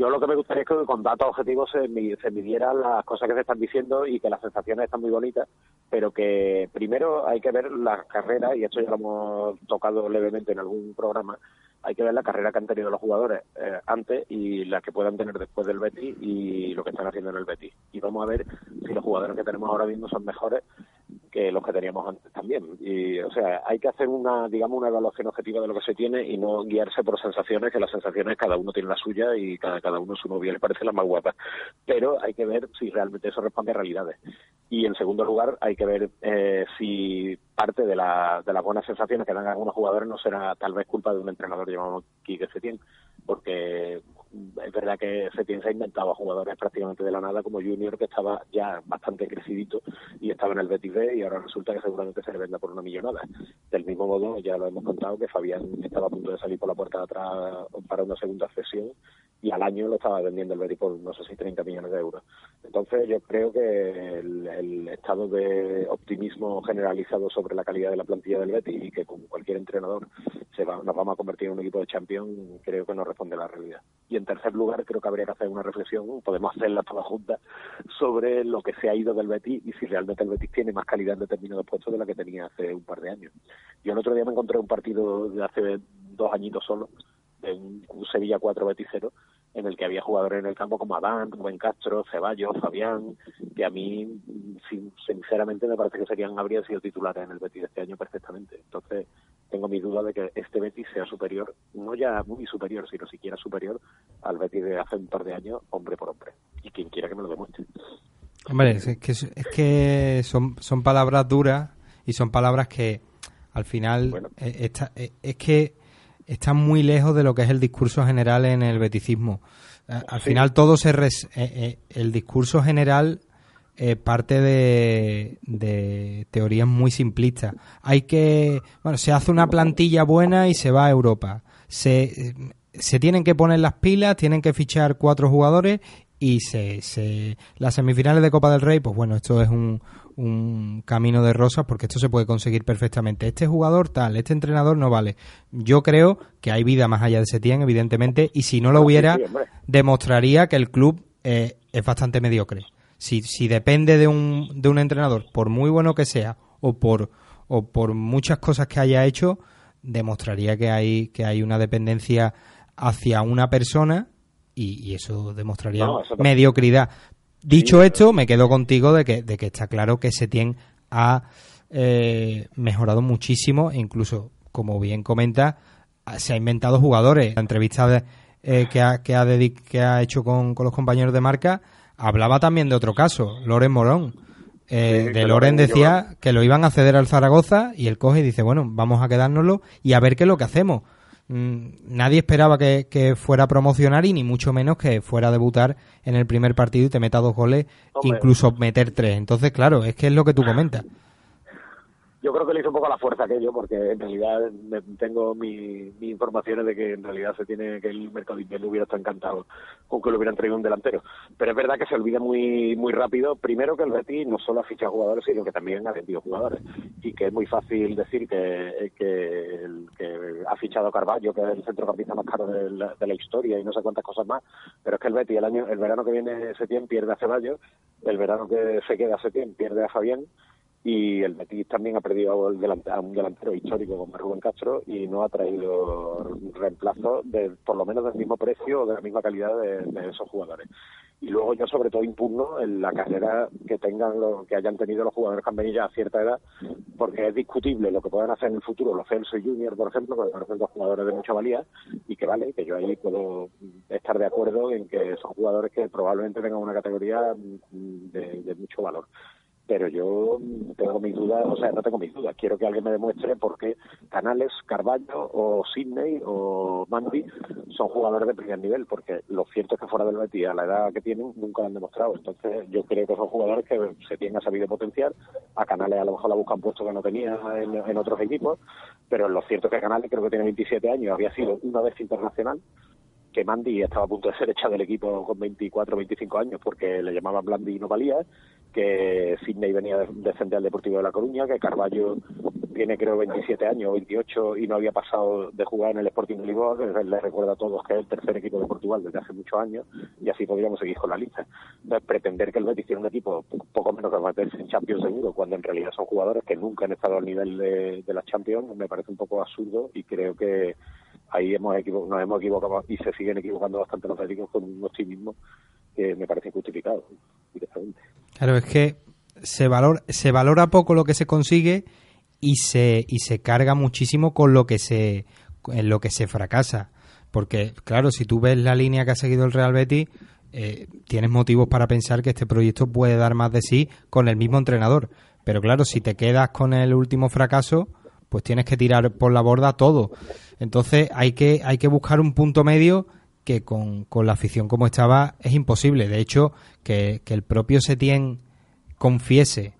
Yo lo que me gustaría es que con datos objetivos se, se midieran las cosas que se están diciendo y que las sensaciones están muy bonitas, pero que primero hay que ver la carrera, y esto ya lo hemos tocado levemente en algún programa, hay que ver la carrera que han tenido los jugadores eh, antes y la que puedan tener después del Betis y lo que están haciendo en el Betis. Y vamos a ver si los jugadores que tenemos ahora mismo son mejores que los que teníamos antes también. Y, o sea, hay que hacer una, digamos, una evaluación objetiva de lo que se tiene y no guiarse por sensaciones, que las sensaciones cada uno tiene la suya y cada, cada uno su novia le parece la más guapa. Pero hay que ver si realmente eso responde a realidades. Y en segundo lugar, hay que ver eh, si parte de, la, de las buenas sensaciones que dan algunos jugadores no será tal vez culpa de un entrenador llamado Quique Setién, porque es verdad que se ha inventado a jugadores prácticamente de la nada como Junior que estaba ya bastante crecidito y estaba en el Betis B y ahora resulta que seguramente se le venda por una millonada. Del mismo modo, ya lo hemos contado que Fabián estaba a punto de salir por la puerta de atrás para una segunda cesión y al año lo estaba vendiendo el Betis por no sé si 30 millones de euros. Entonces yo creo que el, estado de optimismo generalizado sobre la calidad de la plantilla del Betis y que con cualquier entrenador se va, nos vamos a convertir en un equipo de champion creo que no responde a la realidad. Y en tercer lugar creo que habría que hacer una reflexión, podemos hacerla toda junta, sobre lo que se ha ido del Betis y si realmente el Betis tiene más calidad en determinados puestos de la que tenía hace un par de años. Yo el otro día me encontré un partido de hace dos añitos solo, de un, Sevilla 4 Betis 0, en el que había jugadores en el campo como Adán, Rubén Castro, Ceballos, Fabián, que a mí, sin- sinceramente, me parece que serían habrían sido titulares en el Betis de este año perfectamente. Entonces, tengo mi duda de que este Betis sea superior, no ya muy superior, sino siquiera superior al Betis de hace un par de años, hombre por hombre. Y quien quiera que me lo demuestre. Hombre, es que, es que son, son palabras duras y son palabras que al final eh, está- eh, es que están muy lejos de lo que es el discurso general en el beticismo. Eh, Al final todo se... res- eh, eh, el discurso general parte de, teorías muy simplistas. Hay que... Bueno, se hace una plantilla buena y se va a Europa. Se, se tienen que poner las pilas, tienen que fichar cuatro jugadores y se, se las semifinales de Copa del Rey, pues bueno, esto es un, un camino de rosas porque esto se puede conseguir perfectamente. Este jugador tal, este entrenador no vale. Yo creo que hay vida más allá de Setién, evidentemente, y si no lo Ah, hubiera, demostraría que el club eh, es bastante mediocre. Si, si depende de un, de un entrenador, por muy bueno que sea, o por, o por muchas cosas que haya hecho, demostraría que hay, que hay una dependencia hacia una persona y, y eso demostraría No, eso no. mediocridad. Dicho esto, me quedo contigo de que, de que está claro que Setién ha eh, mejorado muchísimo e incluso, como bien comenta, se ha inventado jugadores. La entrevista de- eh, que, ha, que, ha que ha hecho con, con los compañeros de marca hablaba también de otro caso, Loren Morón. Eh, Sí, de Loren decía que lo iban a ceder al Zaragoza y él coge y dice, bueno, vamos a quedárnoslo y a ver qué es lo que hacemos. Mm, nadie esperaba que, que fuera a promocionar y ni mucho menos que fuera a debutar en el primer partido y te meta dos goles, Hombre. incluso meter tres. Entonces, claro, es que es lo que tú comentas. Yo creo que le hizo un poco la fuerza aquello, porque en realidad tengo mi- mis informaciones de que en realidad se tiene que el mercado invierno hubiera estado encantado con que le hubieran traído un delantero. Pero es verdad que se olvida muy muy rápido, primero que el Betis no solo ha fichado jugadores, sino que también ha vendido jugadores. Y que es muy fácil decir que, que, que ha fichado Carballo, que es el centrocampista más caro de la, de la historia y no sé cuántas cosas más. Pero es que el Betis el año el verano que viene Setién pierde a Ceballos, el verano que se queda Setién pierde a Fabián y el Betis también ha perdido a un delantero histórico como Rubén Castro y no ha traído reemplazos de por lo menos del mismo precio o de la misma calidad de, esos jugadores. Y luego yo sobre todo impugno en la carrera que tengan lo, que hayan tenido los jugadores que han venido a cierta edad, porque es discutible lo que puedan hacer en el futuro los Celso y Junior, por ejemplo, que me parecen dos jugadores de mucha valía y que vale, que yo ahí puedo estar de acuerdo en que son jugadores que probablemente tengan una categoría de mucho valor pero yo tengo mis dudas, o sea, no tengo mis dudas. Quiero que alguien me demuestre por qué Canales, Carballo o Sidney o Mandy son jugadores de primer nivel, porque lo cierto es que fuera del Betis, a la edad que tienen, nunca lo han demostrado. Entonces, yo creo que son jugadores que se tienen a sabido potenciar. A Canales a lo mejor la buscan puesto que no tenía en, en otros equipos, pero lo cierto es que Canales creo que tiene 27 años, había sido una vez internacional que Mandy estaba a punto de ser echado del equipo con 24 o 25 años porque le llamaban Blandi y no valía, que Sidney venía de defender al Deportivo de La Coruña, que Carballo tiene creo 27 años, 28 y no había pasado de jugar en el Sporting de Lisboa, le recuerda a todos que es el tercer equipo de Portugal desde hace muchos años y así podríamos seguir con la lista. Entonces, pretender que el Betis tiene un equipo poco menos que meterse en Champions seguro, cuando en realidad son jugadores que nunca han estado al nivel de, de las Champions, me parece un poco absurdo y creo que ahí hemos nos hemos equivocado y se siguen equivocando bastante los médicos con un optimismo que me parece injustificado directamente. Claro, es que se valora, se valora poco lo que se consigue y se, y se carga muchísimo con lo que se, en lo que se fracasa. Porque, claro, si tú ves la línea que ha seguido el Real Betis, eh, tienes motivos para pensar que este proyecto puede dar más de sí con el mismo entrenador. Pero claro, si te quedas con el último fracaso, pues tienes que tirar por la borda todo. Entonces hay que, hay que buscar un punto medio que con, con la afición como estaba es imposible. De hecho, que, que el propio Setien confiese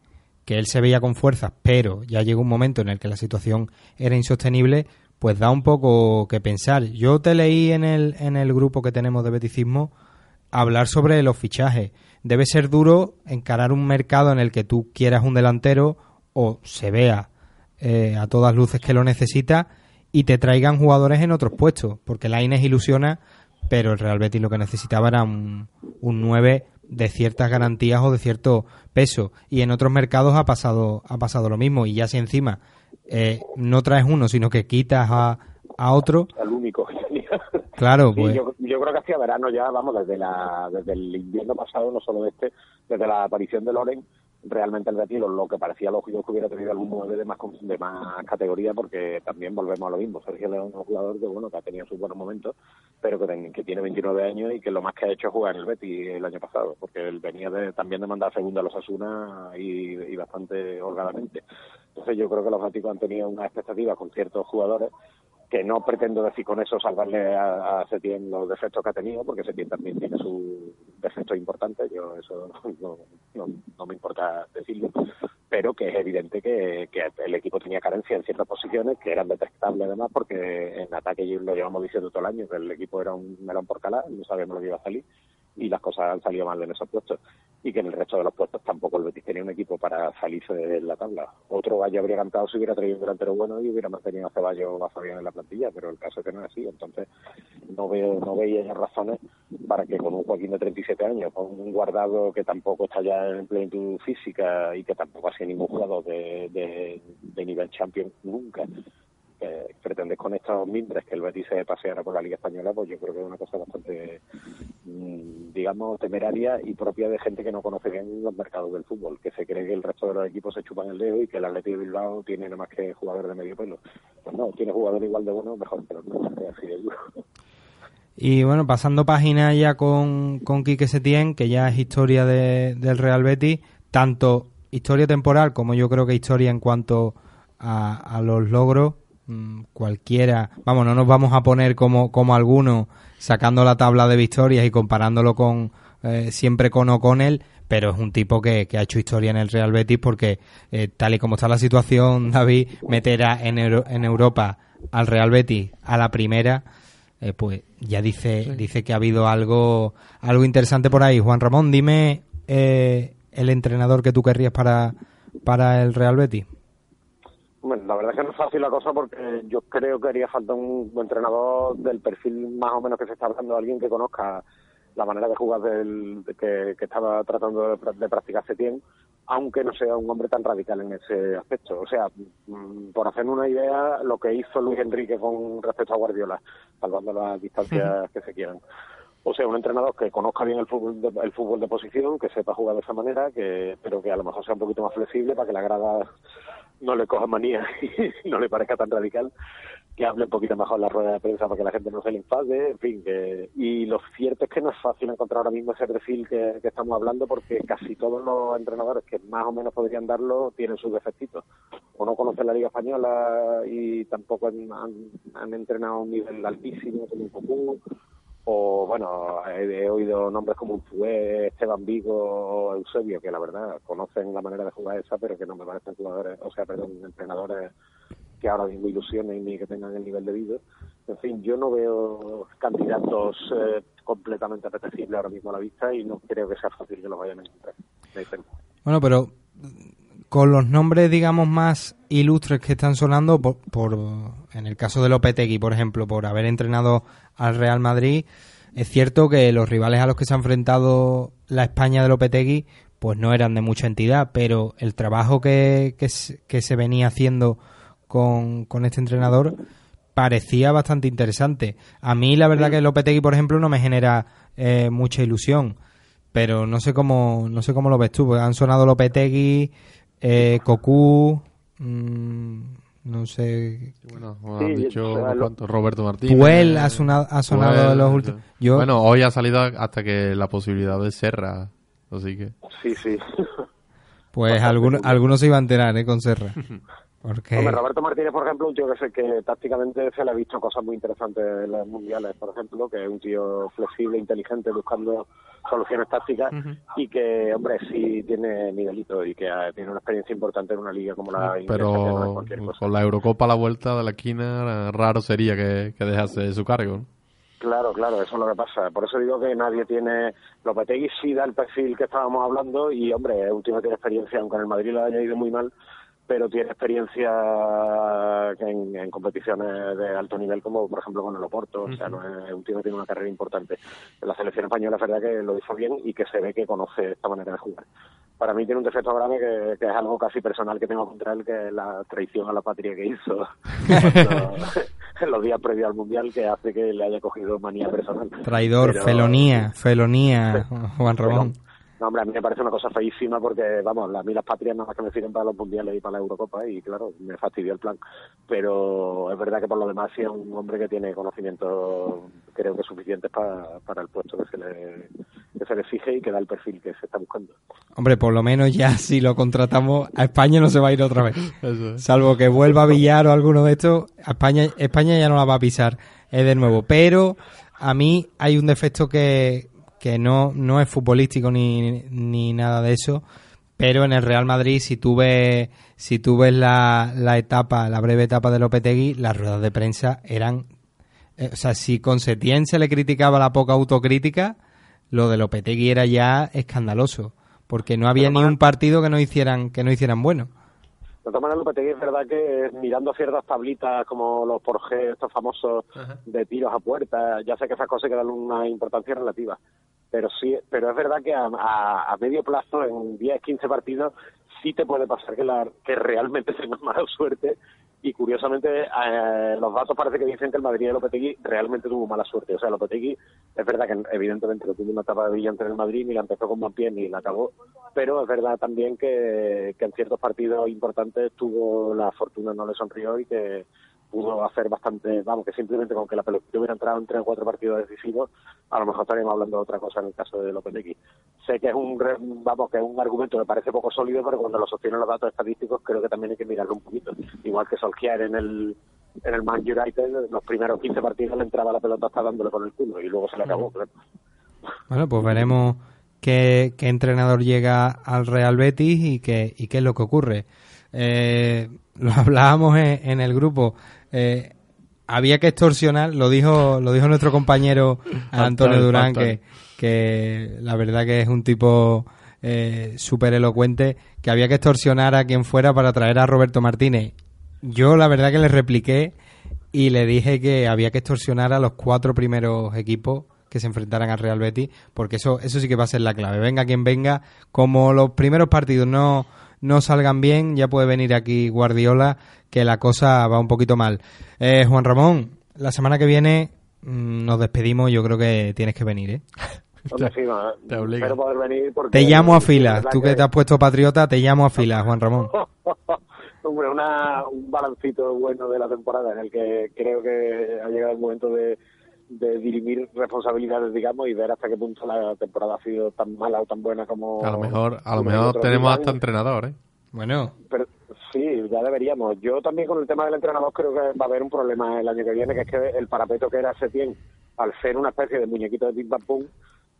que él se veía con fuerzas, pero ya llegó un momento en el que la situación era insostenible, pues da un poco que pensar. Yo te leí en el, en el grupo que tenemos de beticismo hablar sobre los fichajes. Debe ser duro encarar un mercado en el que tú quieras un delantero o se vea eh, a todas luces que lo necesita y te traigan jugadores en otros puestos, porque la Ines ilusiona, pero el Real Betis lo que necesitaba era un, un 9 de ciertas garantías o de cierto peso. Y en otros mercados ha pasado ha pasado lo mismo. Y ya si encima eh, no traes uno sino que quitas a, a otro. Único claro Sí, pues. yo, yo creo que hacía verano ya, vamos, desde la desde el invierno pasado, no solo este, desde la aparición de Loren, realmente el Betis lo, que parecía lógico es que hubiera tenido algún nueve de más de más categoría porque también volvemos a lo mismo. Sergio León es un jugador que bueno que ha tenido sus buenos momentos pero que, tiene 29 años y que lo más que ha hecho es jugar en el Betis el año pasado porque él venía de, también de mandar segunda a los Asuna y, bastante holgadamente. Entonces yo creo que los Béticos han tenido una expectativa con ciertos jugadores que no pretendo decir con eso salvarle a, a los defectos que ha tenido, porque Setién también tiene sus defectos importantes, yo eso *laughs* no, me importa decirlo, pero que es evidente que, el equipo tenía carencia en ciertas posiciones que eran detectables además, porque en ataque lo llevamos diciendo todo el año, que el equipo era un melón por calar, no sabíamos lo que iba a salir, y las cosas han salido mal en esos puestos y que en el resto de los puestos tampoco el Betis tenía un equipo para salirse de la tabla. Otro Valle habría cantado si hubiera traído un delantero bueno y hubiera mantenido a Ceballos o a Fabián en la plantilla, pero el caso es que no es así. Entonces no veo no veía ya razones para que con un Joaquín de 37 años, con un guardado que tampoco está ya en plenitud física y que tampoco ha sido ningún jugador de, de, de nivel champion nunca, que pretendes con estos mimbres que el Betis se paseara por la Liga Española, pues yo creo que es una cosa bastante, digamos, temeraria y propia de gente que no conoce bien los mercados del fútbol, que se cree que el resto de los equipos se chupan el dedo y que el Atlético de Bilbao tiene nada más que jugadores de medio pelo. Pues no, tiene jugadores igual de buenos, mejor, pero no es así de. Y bueno, pasando página ya con, con Quique Setién, que ya es historia de- del Real Betis, tanto historia temporal como yo creo que historia en cuanto a, a los logros, mm, cualquiera, vamos, no nos vamos a poner como, como algunos sacando la tabla de victorias y comparándolo con eh, siempre con O'Connell, pero es un tipo que, que ha hecho historia en el Real Betis porque eh, tal y como está la situación, *laughs* David, meter a- en, Euro- en Europa al Real Betis a la primera, eh, pues ya dice dice que ha habido algo algo interesante por ahí. Juan Ramón, dime eh, el entrenador que tú querrías para, para el Real Betis. La verdad es que no es fácil la cosa porque yo creo que haría falta un entrenador del perfil más o menos que se está hablando, alguien que conozca la manera de jugar del, de que, que estaba tratando de, de practicar Setién, aunque no sea un hombre tan radical en ese aspecto. O sea, mm, por hacerme una idea, lo que hizo Luis Enrique con respecto a Guardiola, salvando las distancias que se quieran. O sea, un entrenador que conozca bien el fútbol de, el fútbol de posición, que sepa jugar de esa manera, que pero que a lo mejor sea un poquito más flexible para que la grada no le coja manía *laughs* y no le parezca tan radical que hable un poquito mejor en la rueda de prensa para que la gente no se le enfade, en fin, que, y lo cierto es que no es fácil encontrar ahora mismo ese perfil que, estamos hablando porque casi todos los entrenadores que más o menos podrían darlo tienen sus defectitos. O no conocen la Liga Española y tampoco han, han- entrenado a un nivel altísimo como un Cocu, o bueno, he, he oído nombres como Unzué, Esteban Vigo o Eusebio, que la verdad conocen la manera de jugar esa, pero que no me parecen jugadores, o sea, perdón, entrenadores que ahora mismo ilusionen ni que tengan el nivel debido. En fin, yo no veo candidatos eh, completamente apetecibles ahora mismo a la vista y no creo que sea fácil que los vayan a encontrar. Bueno, pero con los nombres, digamos, más ilustres que están sonando, por, por- en el caso de Lopetegui, por ejemplo, por haber entrenado al Real Madrid, es cierto que los rivales a los que se ha enfrentado la España de Lopetegui, pues no eran de mucha entidad, pero el trabajo que, que, se, que se venía haciendo con, con este entrenador parecía bastante interesante. A mí la verdad que Lopetegui, por ejemplo, no me genera eh, mucha ilusión, pero no sé cómo no sé cómo lo ves tú, porque han sonado Lopetegui, eh, Cocu, mm, no sé, Bueno, como Sí, han dicho o sea, unos lo- cuantos, Roberto Martínez. Puel ha sonado, ha sonado Puel, en los últimos. Yo, Bueno, hoy ha salido hasta que la posibilidad de Serra, así que... Sí, sí. pues algunos algunos se iban a enterar, ¿eh? Con Serra. *laughs* Porque Hombre, Roberto Martínez, por ejemplo, un tío que sé que tácticamente se le ha visto cosas muy interesantes en los mundiales, por ejemplo, que es un tío flexible, inteligente, buscando soluciones tácticas y que, hombre, sí tiene nivelito y que eh, tiene una experiencia importante en una liga como la no es Pero cosa. con la Eurocopa a la vuelta de la esquina, raro sería que, que dejase su cargo. ¿no? Claro, claro, eso es lo que pasa. Por eso digo que nadie tiene... Lopetegui sí da el perfil que estábamos hablando y, hombre, es un tío que tiene experiencia, aunque en el Madrid le haya ido muy mal, pero tiene experiencia en, en competiciones de alto nivel, como por ejemplo con el Oporto. O sea, no es un tío que tiene una carrera importante. En la selección española es verdad que lo hizo bien y que se ve que conoce esta manera de jugar. Para mí tiene un defecto grave que, que es algo casi personal que tengo contra él, que es la traición a la patria que hizo cuando- *laughs* en los días previos al Mundial, que hace que le haya cogido manía personal. traidor, Pero- felonía, felonía, Juan Ramón. No, hombre, a mí me parece una cosa feísima porque, vamos, a mí las patrias nada más que me sirven para los mundiales y para la Eurocopa y, claro, me fastidió el plan. Pero es verdad que por lo demás sí es un hombre que tiene conocimientos, creo que suficientes para, para el puesto que se, le, que se le exige y que da el perfil que se está buscando. Hombre, por lo menos ya si lo contratamos a España no se va a ir otra vez. Es. Salvo que vuelva a Villar o alguno de estos, a España, España ya no la va a pisar eh, de nuevo. Pero a mí hay un defecto que, que no, no es futbolístico ni, ni nada de eso. Pero en el Real Madrid, si tú ves, si tú ves la, la etapa, la breve etapa de Lopetegui, las ruedas de prensa eran, eh, o sea, si con Setién se le criticaba la poca autocrítica, lo de Lopetegui era ya escandaloso, porque no había Pero ni más- un partido que no hicieran, que no hicieran bueno. De todas maneras, Lopetegui es verdad que mirando ciertas tablitas como los por G, estos famosos de tiros a puerta, ya sé que esas cosas hay que darle una importancia relativa, pero sí, pero es verdad que a, a- a medio plazo, en 10, 15 partidos, sí te puede pasar que, la, que realmente *laughs* tengas mala suerte y curiosamente eh, los datos parece que dicen que el Madrid de Lopetegui realmente tuvo mala suerte. O sea, Lopetegui es verdad que evidentemente no tuvo una etapa brillante en el Madrid, ni la empezó con buen pie ni la acabó, pero es verdad también que, que en ciertos partidos importantes tuvo la fortuna no le sonrió y que pudo hacer bastante, vamos, que simplemente con que la pelota hubiera entrado en tres o cuatro partidos decisivos, a lo mejor estaríamos hablando de otra cosa en el caso de Lopetegui. Sé que es un, vamos, que es un argumento que parece poco sólido, pero cuando lo sostienen los datos estadísticos creo que también hay que mirarlo un poquito. Igual que Solskjaer en el en el Man United, los primeros 15 partidos le entraba la pelota hasta dándole con el culo y luego se le acabó. claro. Bueno, pues veremos qué, qué entrenador llega al Real Betis y qué, y qué es lo que ocurre. Eh, lo hablábamos en, en el grupo. Eh, había que extorsionar, lo dijo, lo dijo nuestro compañero Antonio Durán, que, que la verdad que es un tipo eh, súper elocuente, que había que extorsionar a quien fuera para traer a Roberto Martínez. Yo la verdad que le repliqué y le dije que había que extorsionar a los cuatro primeros equipos que se enfrentaran al Real Betis, porque eso, eso sí que va a ser la clave. Venga quien venga, como los primeros partidos no, no salgan bien, ya puede venir aquí Guardiola, que la cosa va un poquito mal. Eh, Juan Ramón, la semana que viene mm, nos despedimos, yo creo que tienes que venir, ¿eh? *laughs* Sí, te obliga. espero poder venir porque Te llamo a filas, tú que te has puesto patriota, te llamo a filas, Juan Ramón. *laughs* Hombre, una, un balancito bueno de la temporada en el que creo que ha llegado el momento de, de dirimir responsabilidades, digamos, y ver hasta qué punto la temporada ha sido tan mala o tan buena como... A lo mejor, a lo mejor tenemos hasta entrenador, ¿eh? Bueno, Pero sí, ya deberíamos. Yo también con el tema del entrenador creo que va a haber un problema el año que viene, que es que el parapeto que era Setién, al ser una especie de muñequito de pim pam pum,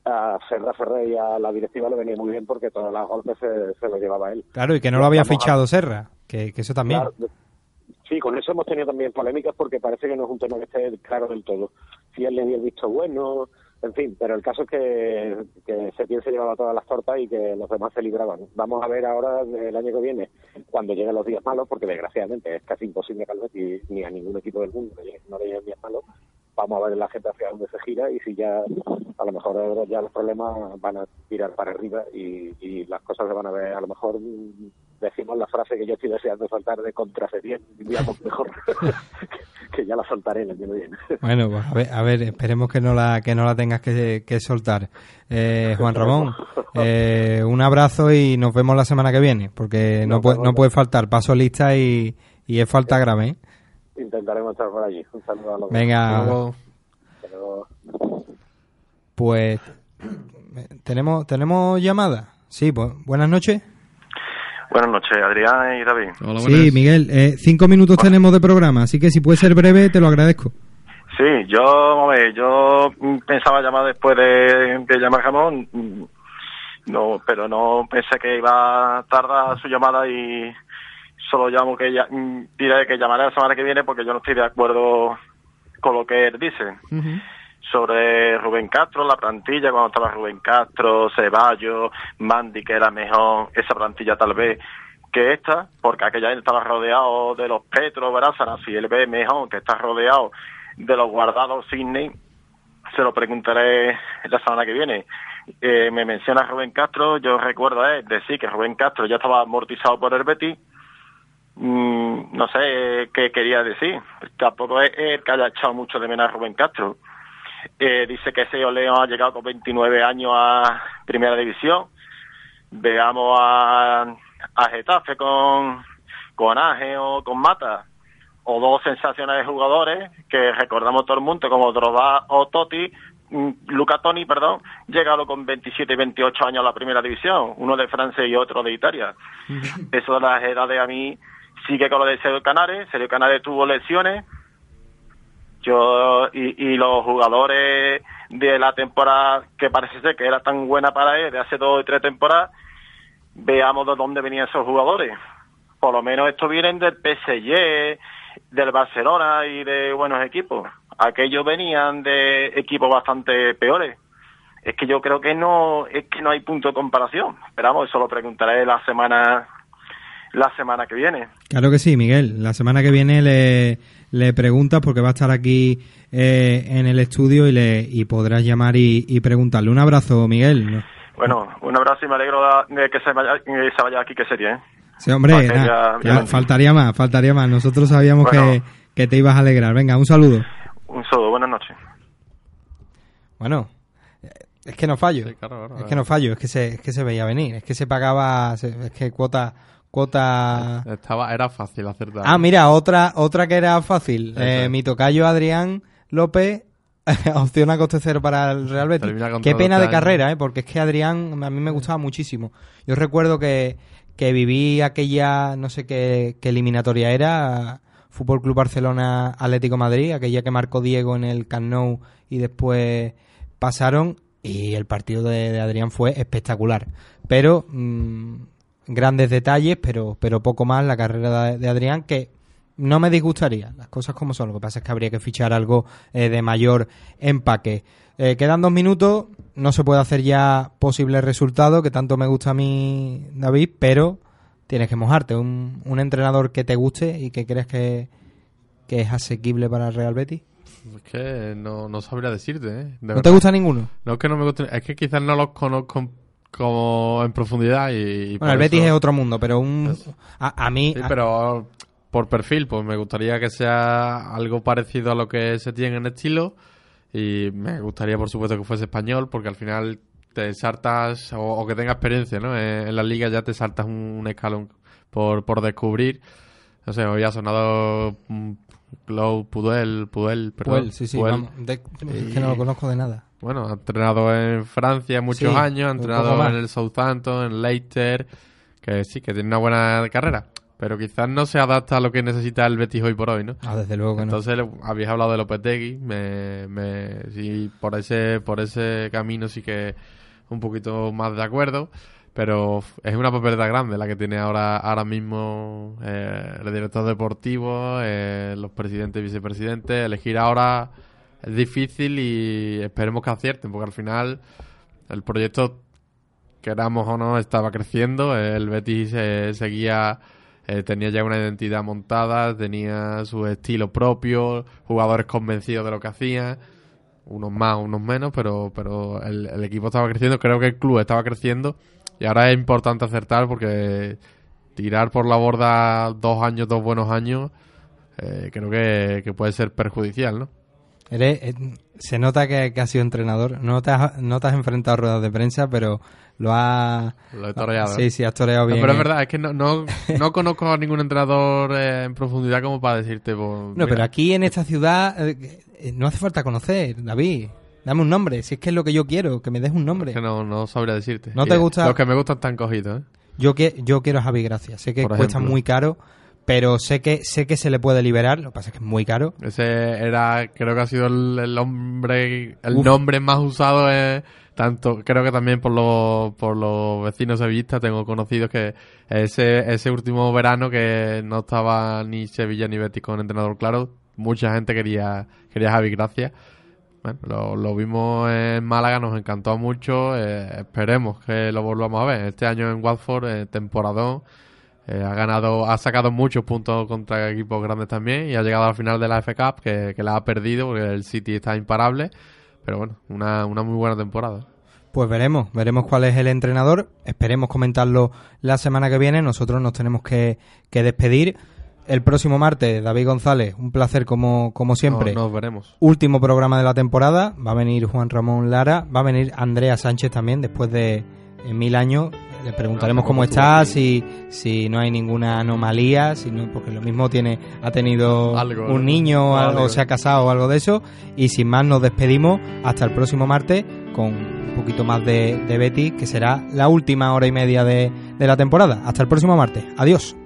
a Serra Ferrer y a la directiva le venía muy bien porque todos los golpes se, se los llevaba él. claro, y que no lo había Vamos a- fichado Serra, que, que eso también. Claro, sí, con eso hemos tenido también polémicas porque parece que no es un tema que esté claro del todo. Si él le dio el visto bueno, en fin, pero el caso es que, que Setién se llevaba todas las tortas y que los demás se libraban. Vamos a ver ahora el año que viene, cuando lleguen los días malos, porque desgraciadamente es casi imposible que al ni a ningún equipo del mundo no le lleguen días malos. Vamos a ver la gente hacia dónde se gira y si ya a lo mejor ya los problemas van a tirar para arriba y, y las cosas se van a ver a lo mejor decimos la frase que yo estoy deseando soltar de contra Setién, digamos mejor *laughs* que ya la soltaré el año que viene. Bueno, pues a ver, a ver, esperemos que no la, que no la tengas que, que soltar. Eh, Juan Ramón, *laughs* eh, un abrazo y nos vemos la semana que viene, porque no, Nos puede, no puede faltar. Paso lista y, y es falta grave. ¿eh? Intentaremos estar por allí. Un saludo a los Venga. dos. Pues, ¿tenemos, ¿tenemos llamada? Sí, pues, buenas noches. Buenas noches, Adrián y David. Sí, Miguel, eh, cinco minutos tenemos de programa, así que si puede ser breve, te lo agradezco. Sí, yo, vamos a ver, yo pensaba llamar después de, de llamar Jamón, no, pero no pensé que iba a tardar su llamada y solo llamo que ya, mm, diré que llamaré la semana que viene porque yo no estoy de acuerdo con lo que él dice. Sobre Rubén Castro, la plantilla, cuando estaba Rubén Castro, Ceballos, Mandy, que era mejor esa plantilla tal vez que esta, porque aquella estaba rodeado de los Petro, Brázanas, y él ve mejor que está rodeado de los guardados Sidney, se lo preguntaré la semana que viene. Eh, me menciona Rubén Castro, yo recuerdo él decir que Rubén Castro ya estaba amortizado por el Betis, Mm, no sé eh, qué quería decir. Tampoco es el que haya echado mucho de menos a Rubén Castro. Eh, dice que ese León ha llegado con 29 años a Primera División. Veamos a, a Getafe con, con Aje o con Mata. O dos sensacionales jugadores que recordamos todo el mundo, como Drogba o Totti, mm, Luca Toni, perdón, llegaron con 27 y 28 años a la Primera División. Uno de Francia y otro de Italia. Eso de las edades a mí sigue con lo de Sergio Canares. Sergio Canares tuvo lesiones. Yo y, y los jugadores de la temporada que parece ser que era tan buena para él de hace dos y tres temporadas, veamos de dónde venían esos jugadores. Por lo menos estos vienen del PSG, del Barcelona y de buenos equipos. Aquellos venían de equipos bastante peores. Es que yo creo que no es que no hay punto de comparación. Esperamos, eso lo preguntaré la semana la semana que viene. Claro que sí, Miguel. La semana que viene le, le preguntas porque va a estar aquí eh, en el estudio y, le, y podrás llamar y, y preguntarle. Un abrazo, Miguel. Bueno, un abrazo y me alegro de que se vaya, que se vaya aquí, que sería. ¿eh? Sí, hombre, ya- ya ya- faltaría más, faltaría más. Nosotros sabíamos Bueno. que, que te ibas a alegrar. Venga, un saludo. Un saludo, buenas noches. Bueno, eh, es que no fallo. claro, claro, es que no fallo, es que se, es que se veía venir, es que se pagaba, se- es que cuota, cuota. Estaba, era fácil acertar. Ah, mira, otra, otra que era fácil. Eh, mi tocayo Adrián López, *laughs* opción a coste cero para el Real Betis. Qué pena de carrera, ¿eh? porque es que Adrián a mí me gustaba muchísimo. Yo recuerdo que, que viví aquella, no sé qué, qué eliminatoria era, Fútbol Club Barcelona Atlético Madrid, aquella que marcó Diego en el Camp Nou y después pasaron y el partido de, de Adrián fue espectacular. Pero mm, grandes detalles, pero, pero poco más la carrera de, de Adrián que no me disgustaría, las cosas como son. Lo que pasa es que habría que fichar algo eh, de mayor empaque. Eh, quedan dos minutos, no se puede hacer ya posible resultado, que tanto me gusta a mí, David, pero tienes que mojarte. Un, un entrenador que te guste y que crees que, que es asequible para el Real Betis. Es que no, no sabría decirte, ¿eh? De ¿No verdad. te gusta ninguno? No es que no me guste, es que quizás no los conozco como en profundidad y, y Bueno, el Betis eso- es otro mundo, pero un a, a mí Sí, a- pero por perfil, pues me gustaría que sea algo parecido a lo que se tiene en estilo y me gustaría, por supuesto, que fuese español porque al final te saltas o, o que tenga experiencia, ¿no? En, en la liga ya te saltas un, un escalón por, por descubrir no sé, hoy ha sonado mm, Cloud Pudel, Pudel, perdón. Puel, sí, sí, Puel. vamos, de- que no lo conozco de nada. Bueno, ha entrenado en Francia muchos Sí, años, ha entrenado en el Southampton, en Leicester, que sí, que tiene una buena carrera, pero quizás no se adapta a lo que necesita el Betis hoy por hoy, ¿no? Ah, desde luego que no. Entonces le- habéis hablado de Lopetegui, me, me, sí, por ese, por ese camino sí que un poquito más de acuerdo, pero es una papeleta grande la que tiene ahora, ahora mismo eh, el director deportivo, eh, los presidentes y vicepresidentes, elegir ahora es difícil y esperemos que acierten, porque al final el proyecto, queramos o no, estaba creciendo, el Betis eh, seguía eh, tenía ya una identidad montada, tenía su estilo propio, jugadores convencidos de lo que hacían, unos más, unos menos, pero, pero el, el equipo estaba creciendo, creo que el club estaba creciendo y ahora es importante acertar porque tirar por la borda dos años, dos buenos años, eh, creo que, que puede ser perjudicial, ¿no? Eres- eh, se nota que, que has sido entrenador. No te, has, no te has enfrentado a ruedas de prensa, pero lo has... Lo he toreado. Sí, sí, has toreado No, bien. pero es eh. verdad, es que no, no, no *laughs* conozco a ningún entrenador eh, en profundidad como para decirte. pues, No, pero aquí en esta ciudad eh, eh, no hace falta conocer, David. Dame un nombre, si es que es lo que yo quiero, que me des un nombre. que no, no sabría decirte. ¿No te eh, gusta? Los que me gustan están cogidos, ¿eh? Yo, que, yo quiero a Javi Gracia. Sé que Por cuesta ejemplo. muy caro, pero sé que, sé que se le puede liberar. Lo que pasa es que es muy caro. Ese era, creo que ha sido el, el hombre, el Uf. nombre más usado, eh, tanto, creo que también por los, por los vecinos sevillistas, tengo conocidos que ese, ese último verano que no estaba ni Sevilla ni Betis con entrenador claro, mucha gente quería, quería Javi Gracia. Bueno, lo, lo vimos en Málaga, nos encantó mucho, eh, esperemos que lo volvamos a ver. Este año en Watford, eh, temporadón, eh, ha ganado, ha sacado muchos puntos contra equipos grandes también y ha llegado al final de la F Cup que, que la ha perdido porque el City está imparable. Pero bueno, una, una muy buena temporada. Pues veremos, veremos cuál es el entrenador. Esperemos comentarlo la semana que viene. Nosotros nos tenemos que, que despedir. El próximo martes, David González, un placer como, como siempre. No- nos veremos. Último programa de la temporada. Va a venir Juan Ramón Lara. Va a venir Andrea Sánchez también después de mil años. Le preguntaremos sé cómo está, si, si no hay ninguna anomalía, si no, porque lo mismo tiene ha tenido Algo, un niño o algo, Algo. se ha casado o algo de eso. Y sin más nos despedimos hasta el próximo martes con un poquito más de, de Betty, que será la última hora y media de, de la temporada. Hasta el próximo martes. Adiós.